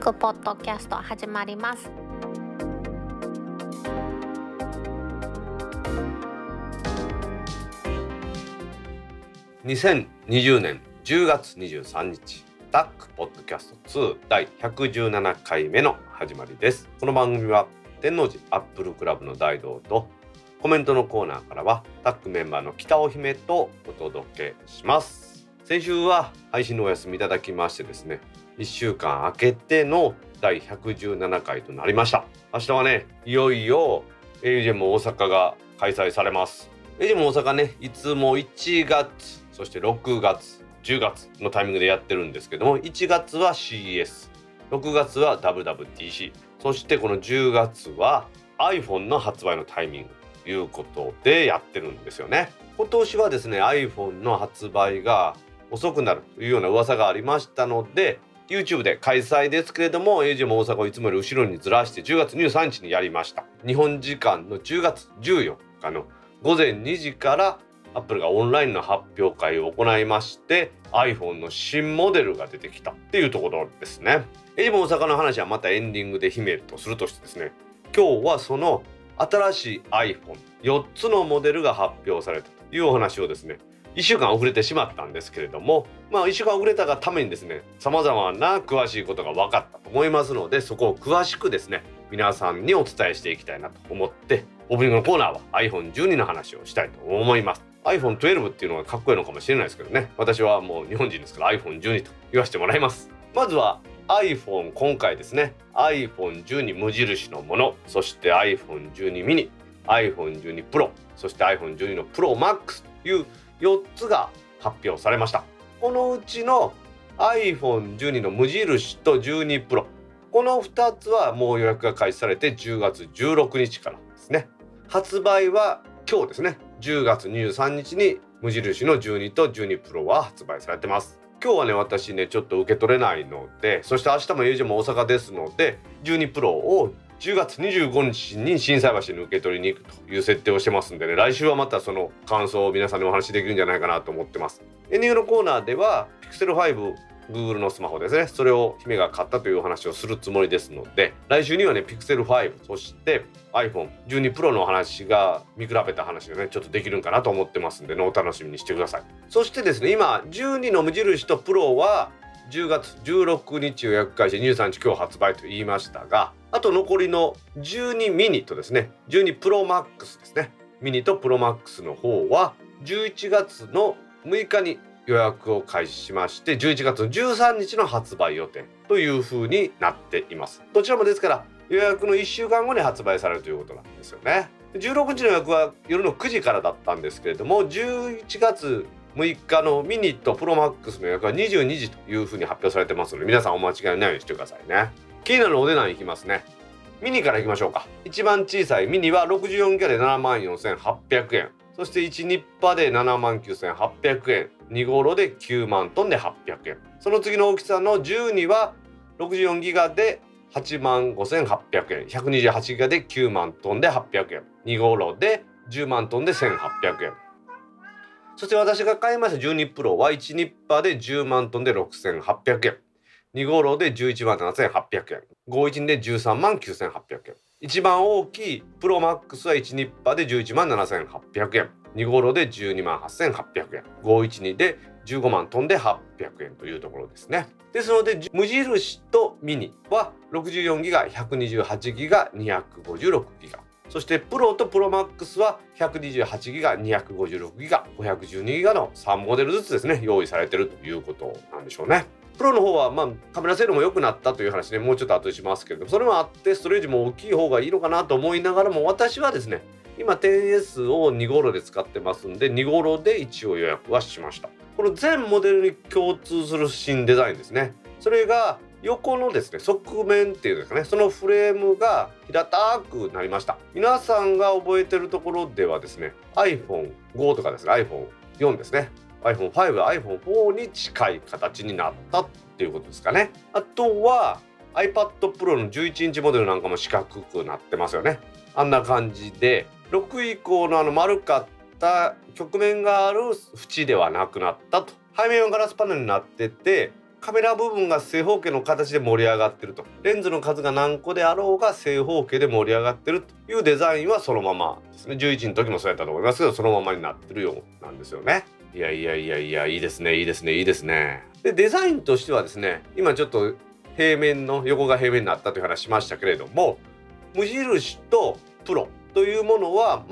クポッドキャスト始まります。2020年10月23日タックポッドキャスト2第117回目の始まりです。この番組は天王寺アップルクラブの大道とコメントのコーナーからはタックメンバーの北尾姫とお届けします。先週は配信のお休みいただきましてですね1週間空けての第117回となりました。明日はねいよいよ AUJ も大阪が開催されます。AUJ も大阪ねいつも1月そして6月10月のタイミングでやってるんですけども1月は CS6 月は WWDC そしてこの10月は iPhone の発売のタイミングということでやってるんですよね。今年はですね iPhone の発売が遅くなるというような噂がありましたので YouTube で開催ですけれども AJ も大阪をいつもより後ろにずらして10月23日にやりました日本時間の10月14日の午前2時からアップルがオンラインの発表会を行いまして iPhone の新モデルが出てきたっていうところですね。エジも大阪の話はまたエンディングで姫とするとしてですね今日はその新しい iPhone4 つのモデルが発表されたというお話をですね1週間遅れてしまったんですけれどもまあ1週間遅れたがためにですねさまざまな詳しいことが分かったと思いますのでそこを詳しくですね皆さんにお伝えしていきたいなと思ってオープニングのコーナーは iPhone12 の話をしたいと思います。iPhone12 っていうのがかっこいいのかもしれないですけどね。私はもう日本人ですから iPhone12 と言わせてもらいます。まずは iPhone 今回ですね iPhone12 無印のものそして iPhone12 mini iPhone12 Pro そして iPhone12 の Pro Max いう4つが発表されました。このうちの iPhone12 の無印と12 Pro この2つはもう予約が開始されて10月16日からですね。発売は今日ですね。10月23日に無印の12と12プロは発売されてます。今日はね私ねちょっと受け取れないのでそして明日も友人も大阪ですので12プロを10月25日に心斎橋に受け取りに行くという設定をしてますんでね来週はまたその感想を皆さんにお話しできるんじゃないかなと思ってます。エンディングのコーナーでは Pixel 5 Google のスマホですね。それを姫が買ったというお話をするつもりですので来週にはね Pixel 5そして iPhone12 Pro の話が見比べた話がねちょっとできるんかなと思ってますんでねお楽しみにしてください。そしてですね今12の無印と Pro は10月16日予約開始23日今日発売と言いましたがあと残りの12ミニとですね。12 Pro Max ですね。ミニと Pro Max の方は11月の6日に予約を開始しまして11月の13日の発売予定というふうになっています。どちらもですから予約の1週間後に発売されるということなんですよね。16日の予約は夜の9時からだったんですけれども11月6日のミニとプロマックスの予約は22時というふうに発表されてますので皆さんお間違いないようにしてくださいね。気になるお値段いきますね。ミニからいきましょうか。一番小さいミニは64ギガで7万4800円。そして1ニッパで7万9800円。2号炉で9万トンで800円。その次の大きさの12は64ギガで8万5800円。128ギガで9万トンで800円。2号炉で10万トンで1800円。そして私が買いました12プロは1ニッパーで10万トンで6800円2号炉で11万7800円51で13万9800円一番大きいプロマックスは1ニッパーで11万7800円2号炉で12万8800円512で15万トンで800円というところですね。ですので無印とミニは64ギガ128ギガ256ギガ。そしてプロとプロマックスは128ギガ256ギガ512ギガの3モデルずつですね用意されてるということなんでしょうね。プロの方はまあカメラ性能も良くなったという話ねもうちょっと後でしますけれどもそれもあってストレージも大きい方がいいのかなと思いながらも私はですね今 10S を2号炉で使ってますんで2号炉で一応予約はしました。この全モデルに共通する新デザインですね。それが横のですね側面っていうんですかねそのフレームが平たくなりました。皆さんが覚えてるところではですね iPhone5 とかですね iPhone4 ですね iPhone5、iPhone4 に近い形になったっていうことですかね。あとは iPad Pro の11インチモデルなんかも四角くなってますよね。あんな感じで6以降のあの丸かった曲面がある縁ではなくなったと。背面はガラスパネルになっててカメラ部分が正方形の形で盛り上がってると。レンズの数が何個であろうが正方形で盛り上がってるというデザインはそのままですね。11の時もそうやったと思いますけどそのままになってるようなんですよね。いやいやいやいやいいですねいいですねいいですね。でデザインとしてはですね今ちょっと平面の横が平面になったという話しましたけれども無印とプロというものは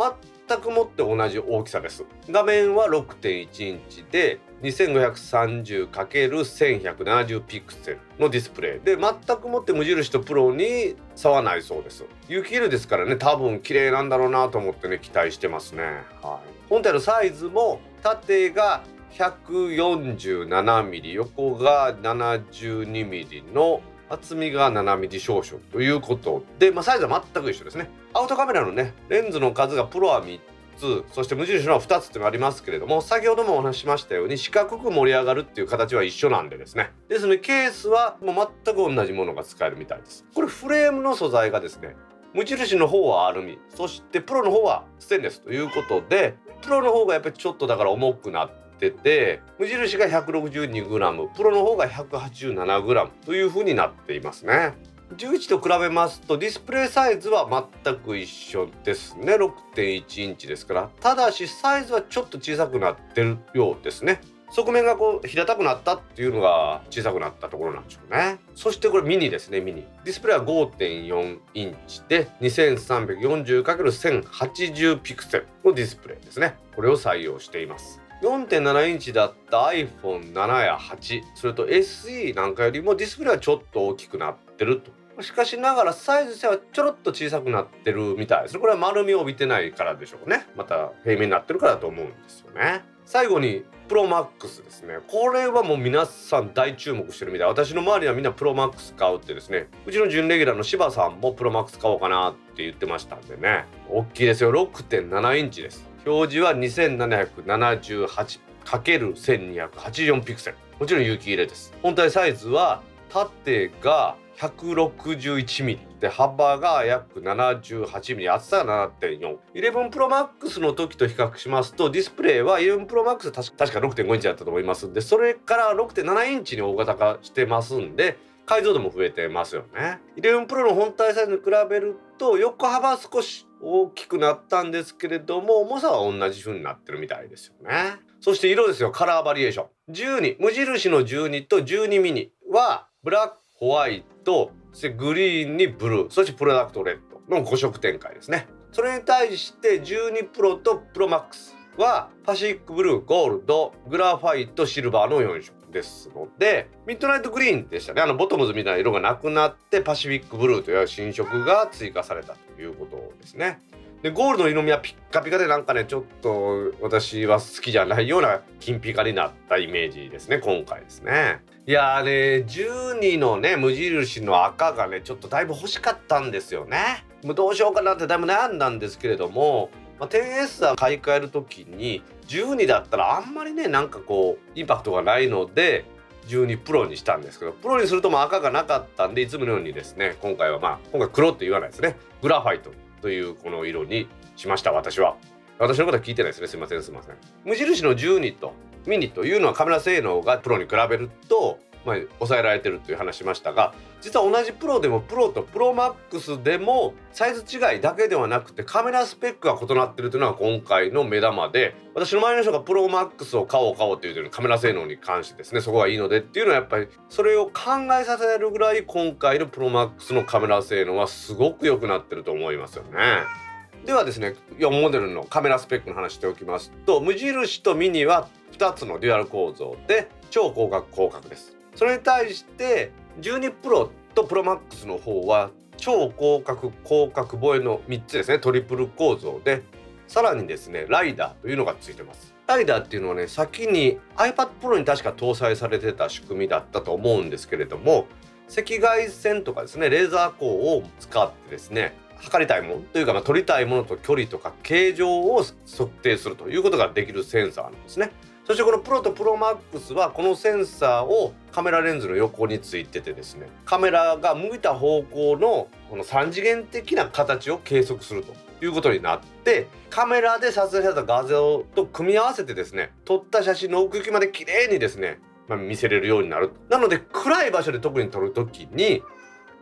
全くもって同じ大きさです。画面は6.1インチで 2530×1170 ピクセルのディスプレイ。で全くもって無印とプロに差はないそうです。雪色ですからね多分綺麗なんだろうなと思ってね期待してますね。はい。本体のサイズも縦が 147mm 横が 72mm の厚みが 7mm 少々ということで、まあ、サイズは全く一緒ですね。アウトカメラのねレンズの数がプロは3つそして無印のは2つっていうのがありますけれども先ほどもお話ししましたように四角く盛り上がるっていう形は一緒なんでですね。ですのでケースはもう全く同じものが使えるみたいです。これフレームの素材がですね無印の方はアルミそしてプロの方はステンレスということでプロの方がやっぱりちょっとだから重くなってて無印が 162g プロの方が 187g というふうになっていますね。11と比べますとディスプレイサイズは全く一緒ですね。6.1インチですから。ただしサイズはちょっと小さくなってるようですね。側面がこう平たくなったっていうのが小さくなったところなんでしょうね。そしてこれミニですねミニ。ディスプレイは5.4インチで 2340×1080 ピクセルのディスプレイですね。これを採用しています。4.7インチだった iPhone7 や8それと SE なんかよりもディスプレイはちょっと大きくなってると。しかしながらサイズ性はちょろっと小さくなってるみたい。ですこれは丸みを帯びてないからでしょうね。また平面になってるからだと思うんですよね。最後にプロマックスですね。これはもう皆さん大注目してるみたい。私の周りはみんなプロマックス買うってですね。うちの準レギュラーの柴さんもプロマックス買おうかなって言ってましたんでね。大きいですよ。6.7インチです。表示は 2778×1284 ピクセル。もちろん有機入れです。本体サイズは縦が 161mm で幅が約 78mm 厚さが7.4 11 Pro Max の時と比較しますとディスプレイは11 Pro Max 確か6.5インチだったと思いますんでそれから6.7インチに大型化してますんで解像度も増えてますよね。11 Pro の本体サイズに比べると横幅少し大きくなったんですけれども重さは同じ風になってるみたいですよね。そして色ですよカラーバリエーション。12無印の12と12ミニはブラックホワイトそしてグリーンにブルーそしてプロダクトレッドの5色展開ですね。それに対して12プロとプロマックスはパシフィックブルーゴールドグラファイトシルバーの4色ですのでミッドナイトグリーンでしたね。あのボトムズみたいな色がなくなってパシフィックブルーという新色が追加されたということですね。でゴールドの色味はピッカピカでなんかねちょっと私は好きじゃないような金ピカになったイメージですね今回ですね。いやーね12のね無印の赤がねちょっとだいぶ欲しかったんですよね。もうどうしようかなってだいぶ悩んだんですけれども、まあ、10S は買い替える時に12だったらあんまりねなんかこうインパクトがないので12プロにしたんですけどプロにするとも赤がなかったんでいつものようにですね今回はまあ今回黒って言わないですね。グラファイト。というこの色にしました私は。私のことは聞いてないですね。すいませんすいません。無印の12とミニというのはカメラ性能がプロに比べるとまあ、抑えられてるという話しましたが実は同じプロでもプロとプロマックスでもサイズ違いだけではなくてカメラスペックが異なってるというのが今回の目玉で私の周りの人がプロマックスを買おう買おうっていうカメラ性能に関してですねそこがいいのでっていうのはやっぱりそれを考えさせるぐらい今回のプロマックスのカメラ性能はすごく良くなってると思いますよね。ではですね4モデルのカメラスペックの話しておきますと無印とミニは2つのデュアル構造で超広角広角ですそれに対して12プロとプロマックスの方は超広角広角防衛の3つですね。トリプル構造で。さらにですねライダーというのがついてます。ライダーっていうのはね先に iPad Pro に確か搭載されてた仕組みだったと思うんですけれども赤外線とかですねレーザー光を使ってですね測りたいものというか、まあ、撮りたいものと距離とか形状を測定するということができるセンサーなんですね。そしてこのプロとプロマックスはこのセンサーをカメラレンズの横についててですねカメラが向いた方向のこの3次元的な形を計測するということになってカメラで撮影された画像と組み合わせてですね撮った写真の奥行きまで綺麗にですねまあ、見せれるようになるなので暗い場所で特に撮る時に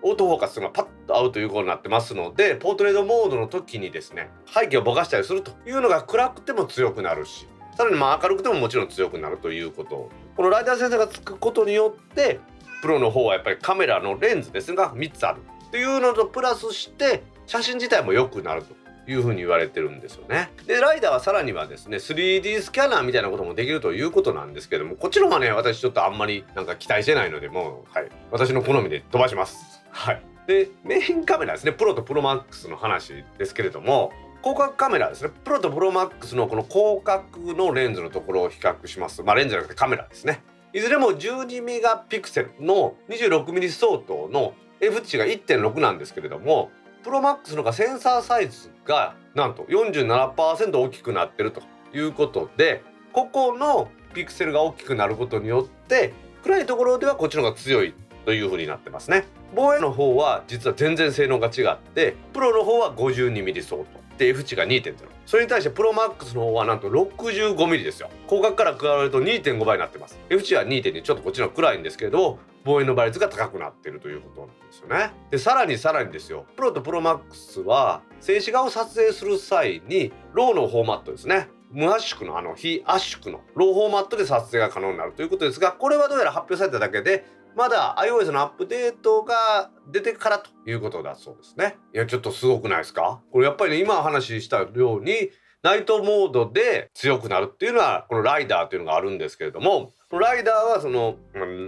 オートフォーカスがパッと合うということになってますのでポートレートモードの時にですね背景をぼかしたりするというのが暗くても強くなるしさらにまあ明るくてももちろん強くなるということこのライダーセンサーがつくことによってプロの方はやっぱりカメラのレンズですが3つあるっていうのとプラスして写真自体も良くなるというふうに言われてるんですよね。でライダーはさらにはですね 3D スキャナーみたいなこともできるということなんですけどもこっちの方はね私ちょっとあんまりなんか期待してないのでもうはい私の好みで飛ばします。はいでメインカメラですねプロとプロマックスの話ですけれども広角カメラですね。プロとプロマックスのこの広角のレンズのところを比較します。まあレンズじゃなくてカメラですね。いずれも12メガピクセルの26ミリ相当の F 値が1.6なんですけれどもプロマックスのがセンサーサイズがなんと47%大きくなってるということでここのピクセルが大きくなることによって暗いところではこっちの方が強いという風になってますね。防衛の方は実は全然性能が違ってプロの方は 52mm 相当。で F 値が2.0それに対してプロマックスの方はなんと 65mm ですよ。広角から比べると2.5倍になってます。F 値は2.2ちょっとこっちの暗いんですけど防衛の倍率が高くなってるということなんですよね。でさらにさらにですよ。プロとプロマックスは静止画を撮影する際にローのフォーマットですね。無圧縮のあの非圧縮のローフォーマットで撮影が可能になるということですがこれはどうやら発表されただけでまだ iOS のアップデートが出てからということだそうですね。いや、ちょっとすごくないですか？これやっぱりね、今話したように、ナイトモードで強くなるっていうのは、このライダーっていうのがあるんですけれども、ライダーはその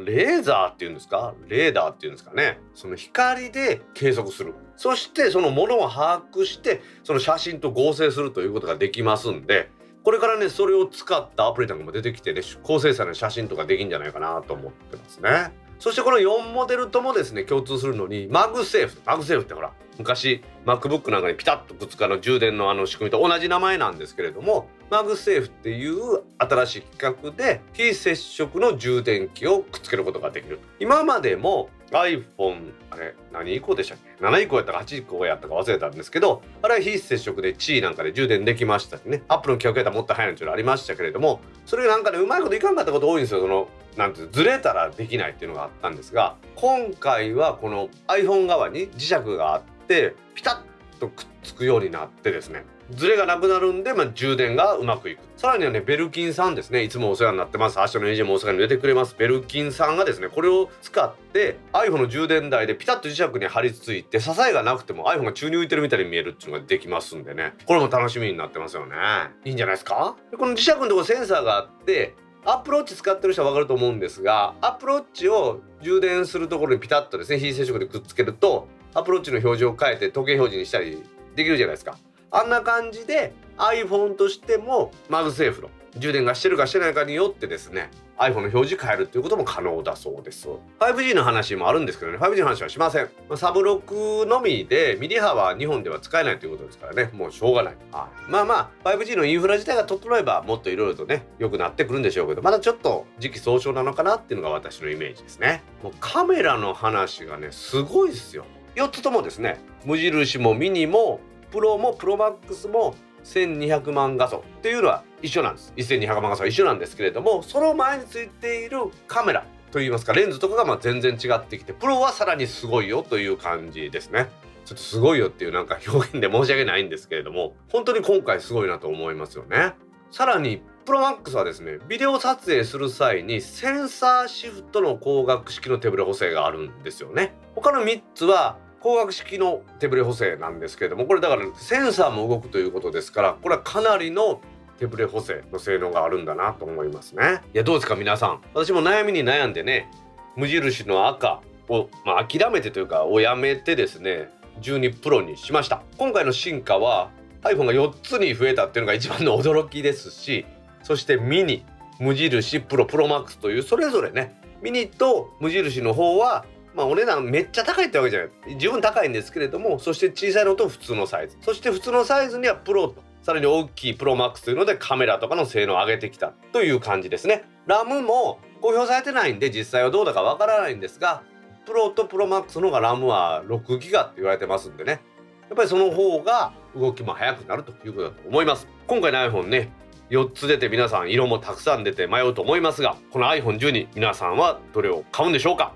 レーザーっていうんですか？レーダーっていうんですかね？その光で計測するそしてそのものを把握してその写真と合成するということができますんでこれからねそれを使ったアプリなんかも出てきてね高精細な写真とかできんじゃないかなと思ってますね。そしてこの4モデルともですね共通するのにマグセーフマグセーフってほら昔 MacBook なんかにピタッとくっつく充電のあの仕組みと同じ名前なんですけれどもマグセーフっていう新しい規格で非接触の充電器をくっつけることができる。今までも iPhone あれ何以降でしたっけ？7以降やったか8以降やったか忘れたんですけどあれは非接触で地位なんかで充電できましたしね。アップルの規格やったらもっと早いのっていうのありましたけれどもそれがなんかねうまいこといかんかったこと多いんですよ。そのなんてずれたらできないっていうのがあったんですが今回はこの iPhone 側に磁石があってピタッとくっつくようになってですねズレがなくなるんで、まあ、充電がうまくいく。さらにはねベルキンさんですね。いつもお世話になってます。明日の AJ も大阪に出てくれます。ベルキンさんがですねこれを使って iPhone の充電台でピタッと磁石に貼り付いて支えがなくても iPhone が宙に浮いてるみたいに見えるっていうのができますんでね。これも楽しみになってますよね。いいんじゃないですか？この磁石のところセンサーがあってアップルウォッチ使ってる人は分かると思うんですがアップルウォッチを充電するところにピタッとですね非接触でくっつけるとアプローチの表示を変えて時計表示にしたりできるじゃないですか。あんな感じで iPhone としてもマグセーフの充電がしてるかしてないかによってですね iPhone の表示変えるっていうことも可能だそうです。5G の話もあるんですけどね 5G の話はしません。サブロックのみでミリ波は日本では使えないということですからねもうしょうがない、はい、まあまあ 5G のインフラ自体が整えばもっといろいろとね良くなってくるんでしょうけどまだちょっと時期尚早なのかなっていうのが私のイメージですね。もうカメラの話がねすごいですよ。4つともですね無印もミニもプロもプロマックスも1200万画素っていうのは一緒なんです。1200万画素は一緒なんですけれどもその前についているカメラといいますかレンズとかがま全然違ってきてプロはさらにすごいよという感じですね。ちょっとすごいよっていうなんか表現で申し訳ないんですけれども本当に今回すごいなと思いますよね。さらにプロマックスはですねビデオ撮影する際にセンサーシフトの光学式の手ブレ補正があるんですよね。他の3つは光学式の手ブレ補正なんですけれどもこれだからセンサーも動くということですからこれはかなりの手ブレ補正の性能があるんだなと思いますね。いやどうですか皆さん。私も悩みに悩んでね無印の赤を、まあ、諦めてというかをやめてですね12プロにしました。今回の進化は iPhone が4つに増えたっていうのが一番の驚きですしそしてミニ無印プロプロマックスというそれぞれねミニと無印の方はまあお値段めっちゃ高いってわけじゃない。十分高いんですけれどもそして小さいのと普通のサイズ。そして普通のサイズにはプロとさらに大きいプロマックスというのでカメラとかの性能を上げてきたという感じですね。ラムも公表されてないんで実際はどうだかわからないんですがプロとプロマックスの方がラムは6ギガって言われてますんでね。やっぱりその方が動きも速くなるということだと思います。今回の iPhone ね4つ出て皆さん色もたくさん出て迷うと思いますがこの iPhone12 皆さんはどれを買うんでしょうか？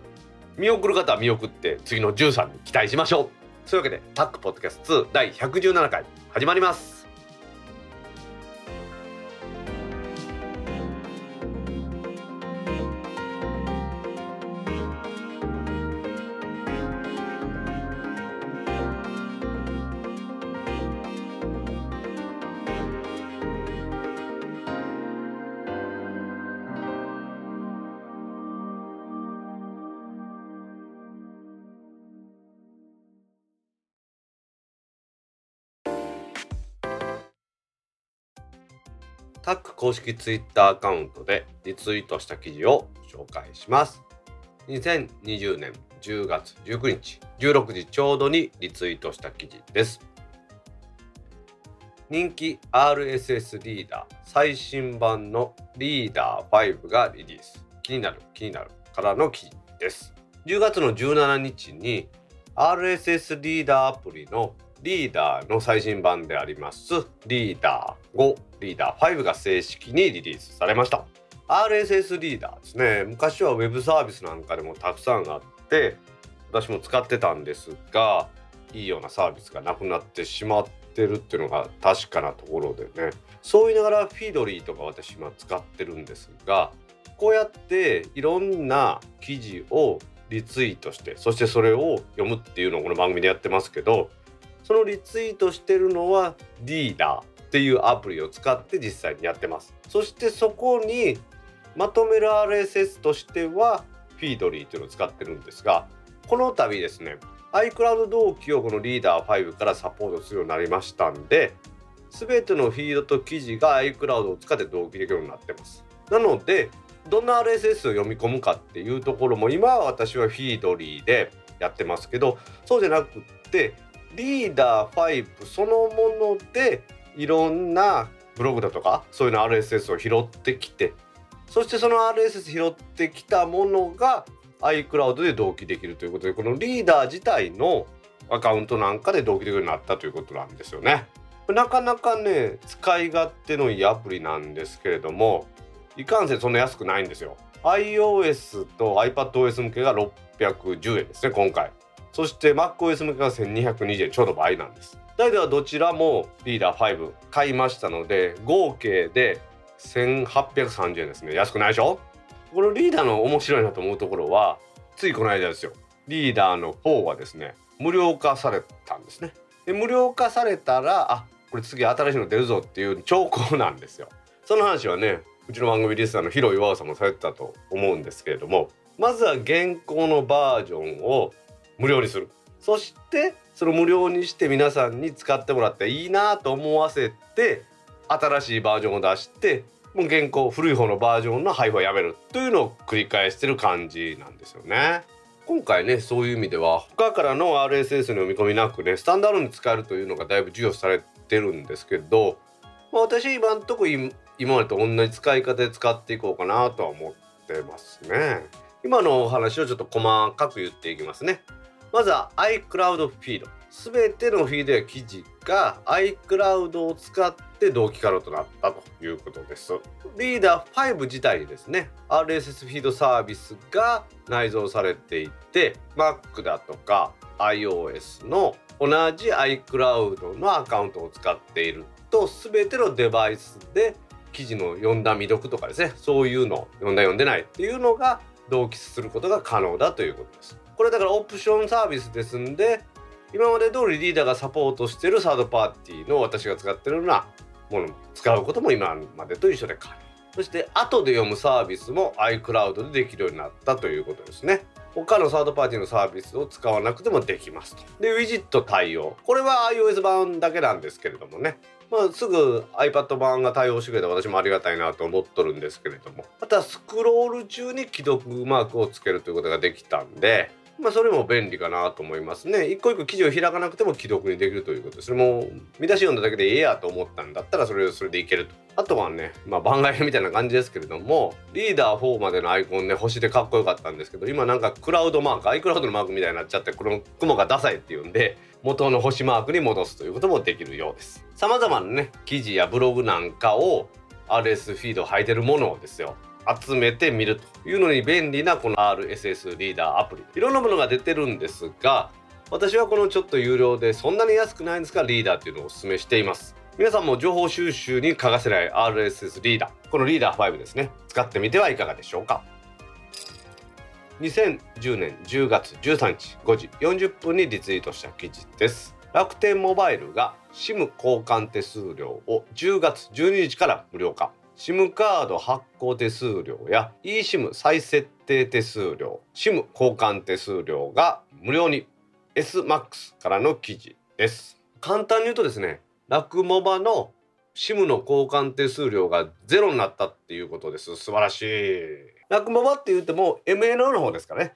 見送る方は見送って次の13に期待しましょう。というわけでタックポッドキャスト2第117回始まります。タック公式ツイッターアカウントでリツイートした記事を紹介します。2020年10月19日16時ちょうどにリツイートした記事です。人気 RSS リーダー最新版のリーダー5がリリース。気になる気になるからの記事です。10月の17日に RSS リーダーアプリのリーダーの最新版でありますリーダー5リーダー5が正式にリリースされました。RSS リーダーですね。昔は Web サービスなんかでもたくさんあって私も使ってたんですがいいようなサービスがなくなってしまってるっていうのが確かなところでね。そう言いながらフィードリーとか私今使ってるんですがこうやっていろんな記事をリツイートしてそしてそれを読むっていうのをこの番組でやってますけどそのリツイートしてるのはリーダー。っていうアプリを使って実際にやってます。そしてそこにまとめる RSS としてはフィードリーというのを使ってるんですがこの度ですね iCloud 同期をこのリーダー5からサポートするようになりましたんで全てのフィードと記事が iCloud を使って同期できるようになってます。なのでどんな RSS を読み込むかっていうところも今は私はフィードリーでやってますけどそうじゃなくってリーダー5そのものでいろんなブログだとかそういうの RSS を拾ってきてそしてその RSS 拾ってきたものが iCloud で同期できるということでこのリーダー自体のアカウントなんかで同期できるようになったということなんですよね。なかなかね使い勝手のいいアプリなんですけれどもいかんせんそんな安くないんですよ。iOS と iPadOS 向けが610円ですね今回。そして MacOS 向けが1220円ちょうど倍なんです。大ではどちらもリーダー5買いましたので合計で1830円ですね。安くないでしょ？このリーダーの面白いなと思うところはついこの間ですよ。リーダーの方はですね無料化されたんですね。で無料化されたらあこれ次新しいの出るぞっていう兆候なんですよ。その話はねうちの番組リスナーの広岩さんもされてたと思うんですけれどもまずは現行のバージョンを無料にする。そしてその無料にして皆さんに使ってもらっていいなと思わせて新しいバージョンを出してもう現行古い方のバージョンの配布をやめるというのを繰り返してる感じなんですよね。今回ねそういう意味では他からの RSS の読み込みなくねスタンダードに使えるというのがだいぶ授与されてるんですけど、まあ、私今んとこ今までと同じ使い方で使っていこうかなとは思ってますね。今のお話をちょっと細かく言っていきますね。まずは iCloud フィード。全てのフィードや記事が iCloud を使って同期可能となったということです。リーダー5自体にですね RSS フィードサービスが内蔵されていて Mac だとか iOS の同じ iCloud のアカウントを使っていると全てのデバイスで記事の読んだ未読とかですねそういうの読んだ読んでないっていうのが同期することが可能だということです。これだからオプションサービスですんで今まで通りリーダーがサポートしてるサードパーティーの私が使ってるようなもの使うことも今までと一緒で可能。そして後で読むサービスも iCloud でできるようになったということですね。他のサードパーティーのサービスを使わなくてもできますと。でウィジット対応。これは iOS 版だけなんですけれどもね。まあ、すぐ iPad 版が対応してくれた私もありがたいなと思っとるんですけれども。またスクロール中に既読マークをつけるということができたんでまあ、それも便利かなと思いますね。一個一個記事を開かなくても既読にできるということです。それも見出し読んだだけでええやと思ったんだったらそれそれでいけると。あとはね、まあ、番外編みたいな感じですけれどもリーダー4までのアイコンね星でかっこよかったんですけど今なんかクラウドマーク iCloud のマークみたいになっちゃってこの雲がダサいっていうんで元の星マークに戻すということもできるようです。様々なね記事やブログなんかを RS フィード履いてるものをですよ集めてみるというのに便利なこの RSS リーダーアプリ。いろんなものが出てるんですが私はこのちょっと有料でそんなに安くないんですがリーダーっていうのをお勧めしています。皆さんも情報収集に欠かせない RSS リーダー。このリーダー5ですね。使ってみてはいかがでしょうか。2010年10月13日5時40分にリツイートした記事です。楽天モバイルが SIM 交換手数料を10月12日から無料化。SIM カード発行手数料や eSIM 再設定手数料 SIM 交換手数料が無料に SMAX からの記事です。簡単に言うとですねラクモバの SIM の交換手数料がゼロになったっていうことです。素晴らしい。ラクモバって言っても MNO の方ですかね。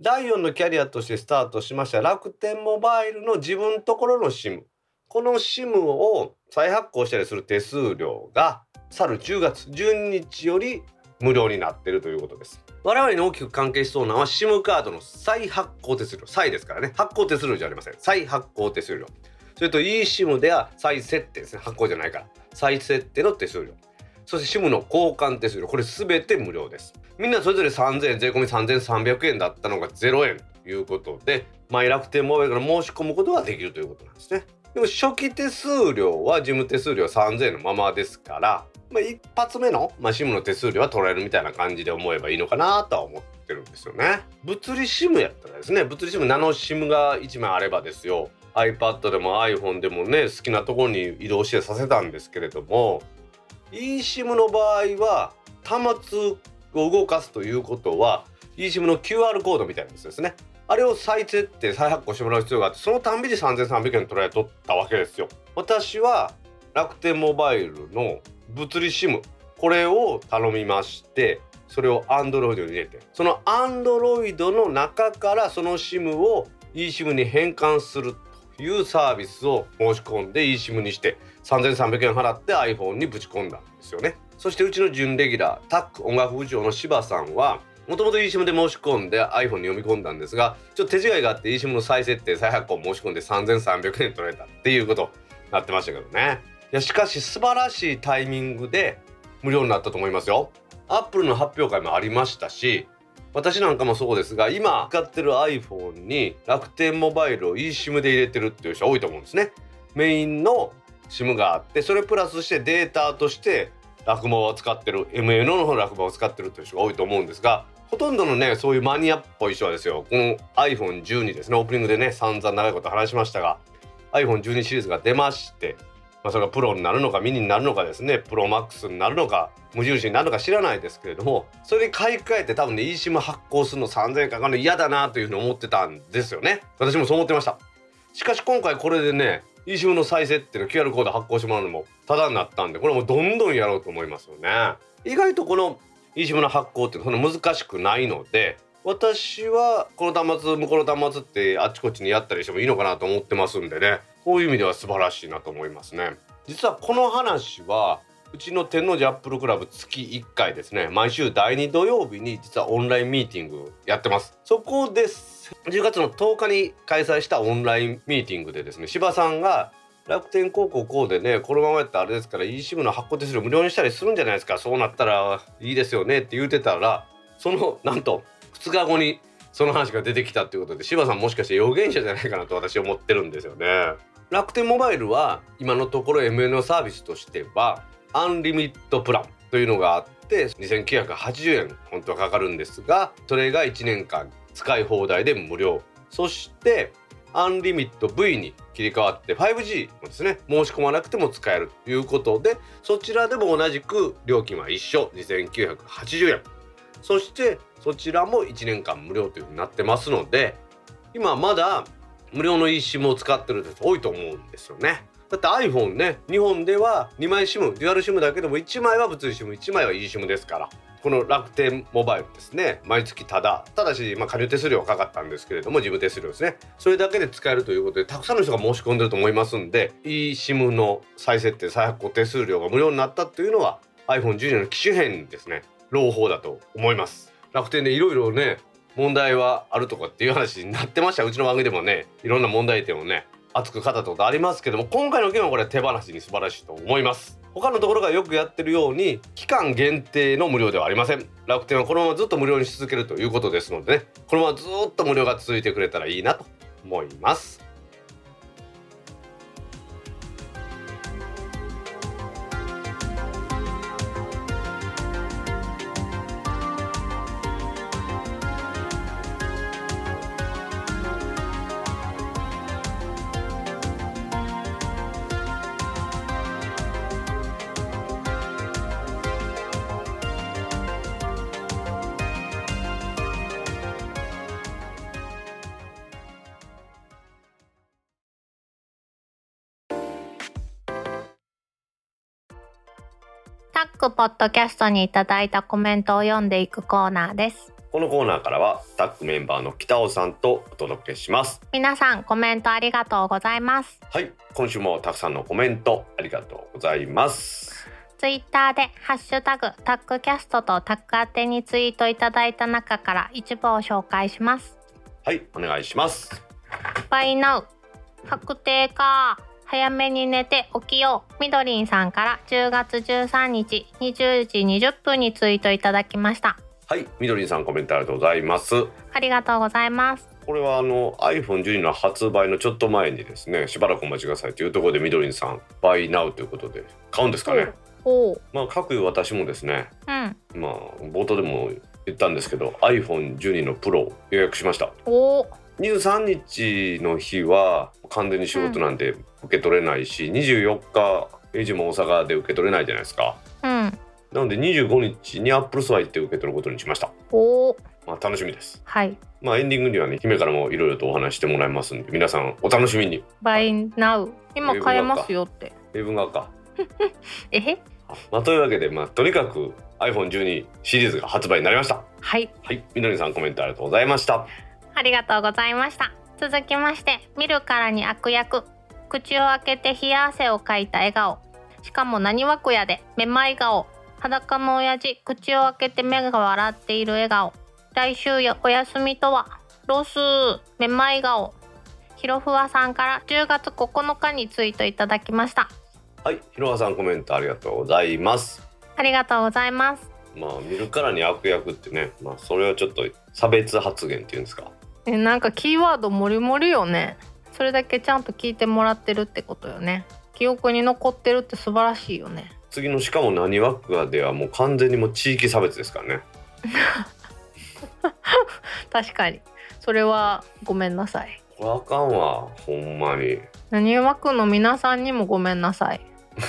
第4のキャリアとしてスタートしました楽天モバイルの自分ところの SIM この SIM を再発行したりする手数料が去る10月12日より無料になっているということです。我々に大きく関係しそうなのは SIM カードの再発行手数料。再ですからね。発行手数料じゃありません。再発行手数料。それと eSIM では再設定ですね。発行じゃないから。再設定の手数料。そして SIM の交換手数料。これ全て無料です。みんなそれぞれ3000円税込み3300円だったのが0円。ということでマイ楽天モバイルから申し込むことができるということなんですね。でも初期手数料は事務手数料3000円のままですからまあ、一発目の、まあ、SIM の手数料は取られるみたいな感じで思えばいいのかなとは思ってるんですよね。物理 SIM やったらですね物理 SIM ナノ SIM が1枚あればですよ。iPad でも iPhone でもね好きなところに移動してさせたんですけれども eSIM の場合は端末を動かすということは eSIM の QR コードみたいなやつですね。あれを再設定再発行してもらう必要があってそのたんびに3300円取られとったわけですよ。私は楽天モバイルの物理 SIM これを頼みましてそれを Android に入れて。その Android の中からその SIM を eSIM に変換するというサービスを申し込んで eSIM にして3300円払って iPhone にぶち込んだんですよね。そしてうちの準レギュラータック音楽部長の柴さんはもともと eSIM で申し込んで iPhone に読み込んだんですがちょっと手違いがあって eSIM の再設定再発行申し込んで3300円取られたっていうことになってましたけどね。やしかし素晴らしいタイミングで無料になったと思いますよ。アップルの発表会もありましたし私なんかもそうですが今使ってる iPhone に楽天モバイルを eSIM で入れてるっていう人多いと思うんですね。メインの SIM があってそれプラスしてデータとして落語を使ってる MNO の方の落語を使ってるっていう人が多いと思うんですがほとんどのねそういうマニアっぽい人はですよこの iPhone12 ですねオープニングでね散々長いこと話しましたが iPhone12 シリーズが出ましてまあ、それがプロになるのかミニになるのかですね。プロマックスになるのか無印になるのか知らないですけれどもそれに買い替えて多分ね eSIM 発行するの3000円かかるの嫌だなというふうに思ってたんですよね。私もそう思ってました。しかし今回これでね eSIM の再設定の QR コード発行してもらうのもタダになったんでこれもどんどんやろうと思いますよね。意外とこの eSIM の発行ってその難しくないので私はこの端末向こうの端末ってあっちこっちにやったりしてもいいのかなと思ってますんでね。こういう意味では素晴らしいなと思いますね。実はこの話はうちの天王寺アップルクラブ月1回ですね。毎週第2土曜日に実はオンラインミーティングやってます。そこです10月の10日に開催したオンラインミーティングでですね柴さんが楽天高校こうでねこのままやったらあれですから eSIM の発行手数料無料にしたりするんじゃないですか。そうなったらいいですよねって言うてたらそのなんと2日後にその話が出てきたっていうことで柴さんもしかして予言者じゃないかなと私思ってるんですよね。楽天モバイルは今のところ MNO サービスとしてはアンリミットプランというのがあって2980円本当はかかるんですがそれが1年間使い放題で無料。そしてアンリミット V に切り替わって 5G もですね申し込まなくても使えるということでそちらでも同じく料金は一緒2980円。そしてそちらも1年間無料というふうになってますので今まだ無料の eSIM を使ってる人多いと思うんですよね。だって iPhone ね日本では2枚 SIM デュアル SIM だけでも1枚は物理 SIM1 枚は eSIM ですから。この楽天モバイルですね。毎月ただ。ただし、まあ、加入手数料はかかったんですけれども事務手数料ですね。それだけで使えるということでたくさんの人が申し込んでると思いますんで eSIM の再設定再発行手数料が無料になったっていうのは iPhone12 の機種変ですね。朗報だと思います。楽天でいろいろね問題はあるとかっていう話になってました。うちの番組でもねいろんな問題点をね熱く語ったことありますけども今回の件はこれ手放しに素晴らしいと思います。他のところがよくやってるように期間限定の無料ではありません。楽天はこのままずっと無料にし続けるということですのでねこのままずっと無料が続いてくれたらいいなと思います。ポッドキャストにいただいたコメントを読んでいくコーナーです。このコーナーからはタッグメンバーの北尾さんとお届けします。皆さんコメントありがとうございます。はい今週もたくさんのコメントありがとうございます。ツイッターでハッシュタグタックキャストとタック宛てにツイートいただいた中から一部を紹介します。はいお願いします。バイナウ確定か早めに寝て起きよう。みどりんさんから10月13日20時20分にツイートいただきました。はいみどりんさんコメントありがとうございます。ありがとうございます。これはあの iPhone12 の発売のちょっと前にですねしばらくお待ちくださいというところでみどりんさん Buy Now ということで買うんですかね。おうまあ各いう私もですねうん。まあ冒頭でも言ったんですけど iPhone12 の Pro 予約しました。おう23日の日は完全に仕事なんで受け取れないし、24日エイジも大阪で受け取れないじゃないですか。うん。なので25日にアップルストア行って受け取ることにしました。おうまあ楽しみです。はい。まあエンディングにはね姫からもいろいろとお話してもらいますんで皆さんお楽しみに。 Buy now 今買えますよって。英文がか え？へまあというわけでまあとにかく iPhone12 シリーズが発売になりました。はい。はい。みどりさんコメントありがとうございましたありがとうございました。続きまして見るからに悪役。口を開けて冷や汗をかいた笑顔。しかも何枠やで。めまい顔。裸の親父。口を開けて目が笑っている笑顔。来週やお休みとは。ロスめまい顔。ひろふわさんから10月9日にツイートいただきました。はいひろはさんコメントありがとうございます。ありがとうございます。まあ見るからに悪役ってねまあそれはちょっと差別発言っていうんですかえなんかキーワードもりもりよね。それだけちゃんと聞いてもらってるってことよね。記憶に残ってるって素晴らしいよね。次のしかも何枠かではもう完全にもう地域差別ですからね。確かに。それはごめんなさい。これあかんわほんまに。何枠の皆さんにもごめんなさい。